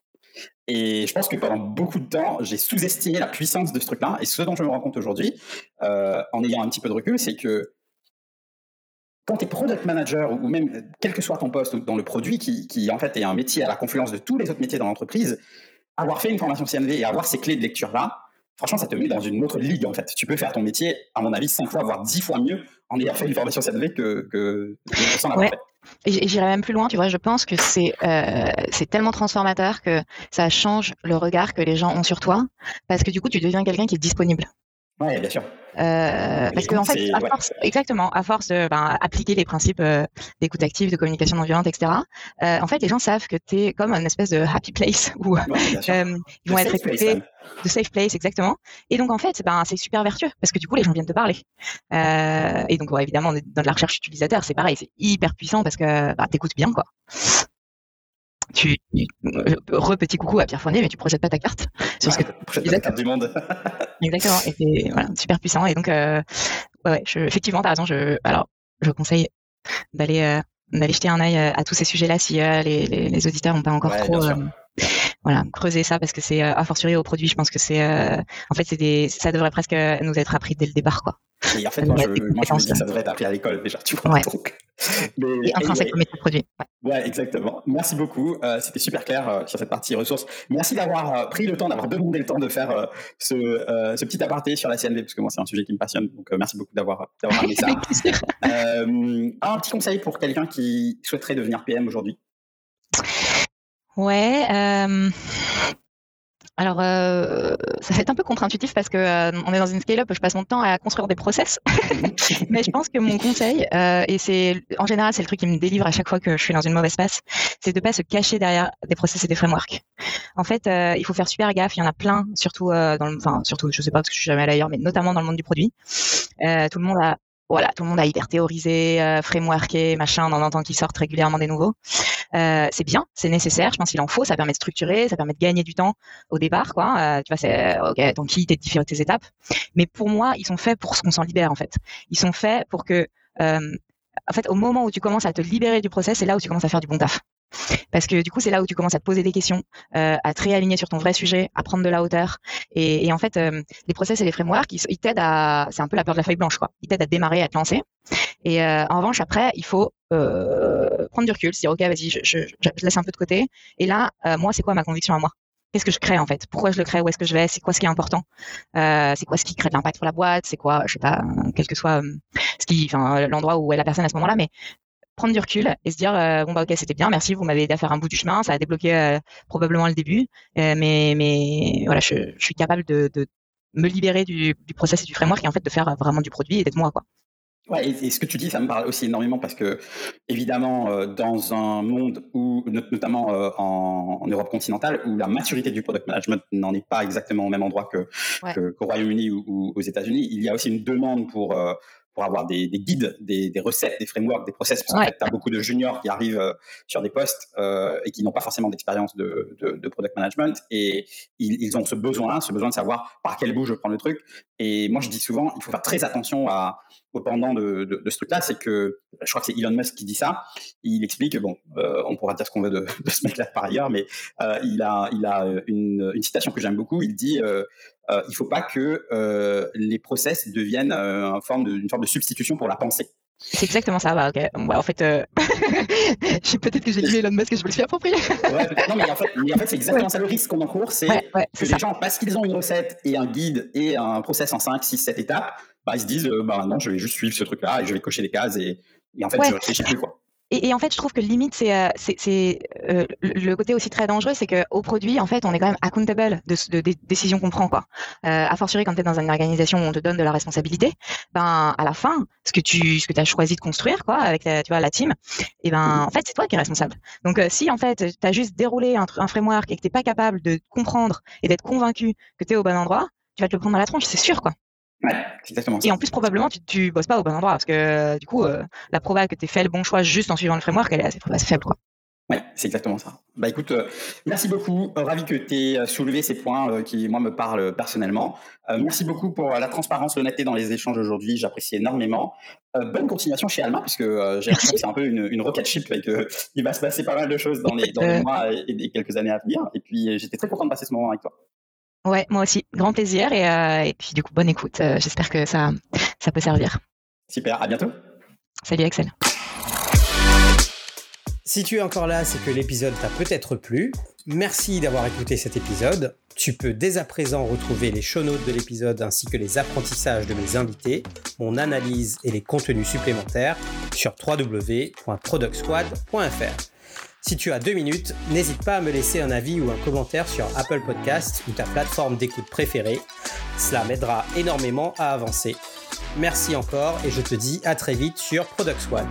Et je pense que pendant beaucoup de temps, j'ai sous-estimé la puissance de ce truc-là. Et ce dont je me rends compte aujourd'hui, euh, en ayant un petit peu de recul, c'est que quand tu es product manager ou même quel que soit ton poste dans le produit, qui, qui, en fait est un métier à la confluence de tous les autres métiers dans l'entreprise, avoir fait une formation CNV et avoir ces clés de lecture-là, franchement, ça te met dans une autre ligue en fait. Tu peux faire ton métier, à mon avis, cinq fois, voire dix fois mieux en ayant fait une formation CNV que, que, que sans l'avoir fait. J'irai même plus loin, tu vois, je pense que euh, c'est tellement transformateur que ça change le regard que les gens ont sur toi, parce que du coup, tu deviens quelqu'un qui est disponible. Oui, bien sûr. Euh, parce qu'en en fait, à force, exactement, à force de ben, appliquer les principes euh, d'écoute active, de communication non violente, etc., euh, en fait, les gens savent que tu es comme une espèce de happy place où ils vont être écoutés, de safe place, exactement. Et donc, en fait, ben, c'est super vertueux parce que du coup, les gens viennent te parler. et donc, ouais, évidemment, dans la recherche utilisateur, c'est pareil, c'est hyper puissant parce que bah, t'écoutes bien, quoi tu, re petit coucou à Pierre Fournier, mais tu projettes pas ta carte sur ce que tu la carte du monde. Exactement, et c'est voilà, super puissant. Et donc, euh, ouais, je, effectivement, t'as raison. Je, alors, je conseille d'aller euh, d'aller jeter un œil euh, à tous ces sujets-là si euh, les, les, les, auditeurs n'ont pas encore trop voilà creuser ça parce que c'est a fortiori au produit je pense que c'est en fait c'est des ça devrait presque nous être appris dès le départ quoi et en fait, moi, je, moi, je me dis que ça devrait être appris à l'école déjà, tu vois. Ouais. mais, et comme produit. Ouais. ouais. exactement. Merci beaucoup. Euh, C'était super clair euh, sur cette partie ressources. Merci d'avoir euh, pris le temps, d'avoir demandé le temps de faire euh, ce, euh, ce, petit aparté sur la CNV, parce que moi, c'est un sujet qui me passionne. Donc, merci beaucoup d'avoir amené ça. un petit conseil pour quelqu'un qui souhaiterait devenir PM aujourd'hui? Ouais. alors, euh, ça être un peu contre-intuitif parce que euh, on est dans une scale-up, je passe mon temps à construire des process. Mais je pense que mon conseil, euh, et c'est en général c'est le truc qui me délivre à chaque fois que je suis dans une mauvaise passe, c'est de pas se cacher derrière des process et des frameworks. En fait, euh, il faut faire super gaffe. Il y en a plein, surtout euh, dans, le, enfin surtout, je sais pas parce que je suis jamais allée ailleurs, mais notamment dans le monde du produit. tout le monde a voilà, tout le monde a hyper théorisé, euh, frameworké, machin, on en entend qui sortent régulièrement des nouveaux. Euh, c'est bien, c'est nécessaire, je pense qu'il en faut, ça permet de structurer, ça permet de gagner du temps au départ, quoi. Euh, tu vois, c'est ok, ton kit et différentes étapes? Mais pour moi, ils sont faits pour ce qu'on s'en libère en fait. Ils sont faits pour que, euh, en fait, au moment où tu commences à te libérer du process, c'est là où tu commences à faire du bon taf. Parce que du coup, c'est là où tu commences à te poser des questions, euh, à te réaligner sur ton vrai sujet, à prendre de la hauteur. Et, en fait, euh, les process et les frameworks, ils, t'aident à, c'est un peu la peur de la feuille blanche, quoi. Ils t'aident à démarrer, à te lancer. Et euh, en revanche, après, il faut prendre du recul, se dire, ok, vas-y, je, je, laisse un peu de côté. Et là, moi, c'est quoi ma conviction à moi? Qu'est-ce que je crée en fait? Pourquoi je le crée? Où est-ce que je vais? C'est quoi ce qui est important? C'est quoi ce qui crée de l'impact pour la boîte? C'est quoi, je sais pas, quel que soit l'endroit où est la personne à ce moment-là? Mais prendre du recul et se dire euh, bon bah ok c'était bien merci vous m'avez aidé à faire un bout du chemin ça a débloqué euh, probablement le début euh, mais mais voilà je, je suis capable de, de, me libérer du, du process et du framework et en fait de faire vraiment du produit et d'être moi quoi Ouais, et, ce que tu dis, ça me parle aussi énormément parce que, évidemment, euh, dans un monde où, notamment euh, en, en, Europe continentale, où la maturité du product management n'en est pas exactement au même endroit que, ouais. que qu'au Royaume-Uni ou, ou, aux États-Unis, il y a aussi une demande pour euh, pour avoir des, des guides, des, des, recettes, des frameworks, des process. Parce qu'en fait, tu as beaucoup de juniors qui arrivent euh, sur des postes euh, et qui n'ont pas forcément d'expérience de, de, de, product management. Et ils, ils, ont ce besoin, ce besoin de savoir par quel bout je prends le truc. Et moi, je dis souvent, il faut faire très attention à, au pendant de, de, de ce truc-là. C'est que, je crois que c'est Elon Musk qui dit ça. Il explique, bon, euh, on pourra dire ce qu'on veut de, de ce mec-là par ailleurs, mais euh, il a, il a une, une citation que j'aime beaucoup. Il dit, euh, euh, il faut pas que euh, les process deviennent euh, une, forme une forme de substitution pour la pensée. C'est exactement ça. Bah, ok. Ouais, en fait, euh... peut-être que j'ai lu Elon Musk et je me le suis approprié. ouais, non, mais en fait, en fait c'est exactement ouais. ça le risque qu'on encourt. C'est ouais, que les ça. gens, parce qu'ils ont une recette et un guide et un process en 5, 6, 7 étapes, bah, ils se disent euh, bah, non, je vais juste suivre ce truc-là et je vais cocher les cases et, et en fait, je réfléchis plus. Quoi. Et, et, en fait, je trouve que limite, c'est euh, euh, le côté aussi très dangereux, c'est qu'au produit, en fait, on est quand même accountable de, de, des décisions qu'on prend, quoi. Euh, a fortiori, quand tu es dans une organisation où on te donne de la responsabilité, ben à la fin, ce que tu ce que as choisi de construire, quoi, avec ta, tu vois la team, et ben en fait, c'est toi qui es responsable. Donc euh, si en fait, tu as juste déroulé un, un framework et que t'es pas capable de comprendre et d'être convaincu que tu es au bon endroit, tu vas te le prendre à la tronche, c'est sûr, quoi. Ouais, exactement et en plus, probablement, tu, tu bosses pas au bon endroit parce que du coup, euh, la probabilité que tu aies fait le bon choix juste en suivant le framework, elle est assez, assez faible. Quoi. Ouais, c'est exactement ça. Bah écoute, euh, merci beaucoup. Euh, ravi que tu aies soulevé ces points euh, qui, moi, me parlent personnellement. Euh, merci beaucoup pour la transparence, l'honnêteté dans les échanges aujourd'hui. J'apprécie énormément. bonne continuation chez Alma, puisque j'ai l'impression que c'est un peu une, une rocket ship et qu'il va se passer pas mal de choses dans les, dans les mois et, et quelques années à venir. Et puis, j'étais très content de passer ce moment avec toi. Ouais, moi aussi, grand plaisir et, euh, et puis du coup bonne écoute. Euh, J'espère que ça, ça peut servir. Super, à bientôt. Salut Axel. Si tu es encore là, c'est que l'épisode t'a peut-être plu. Merci d'avoir écouté cet épisode. Tu peux dès à présent retrouver les show notes de l'épisode ainsi que les apprentissages de mes invités, mon analyse et les contenus supplémentaires sur www.productsquad.fr. Si tu as deux minutes, n'hésite pas à me laisser un avis ou un commentaire sur Apple Podcast ou ta plateforme d'écoute préférée. Cela m'aidera énormément à avancer. Merci encore et je te dis à très vite sur Product Squad.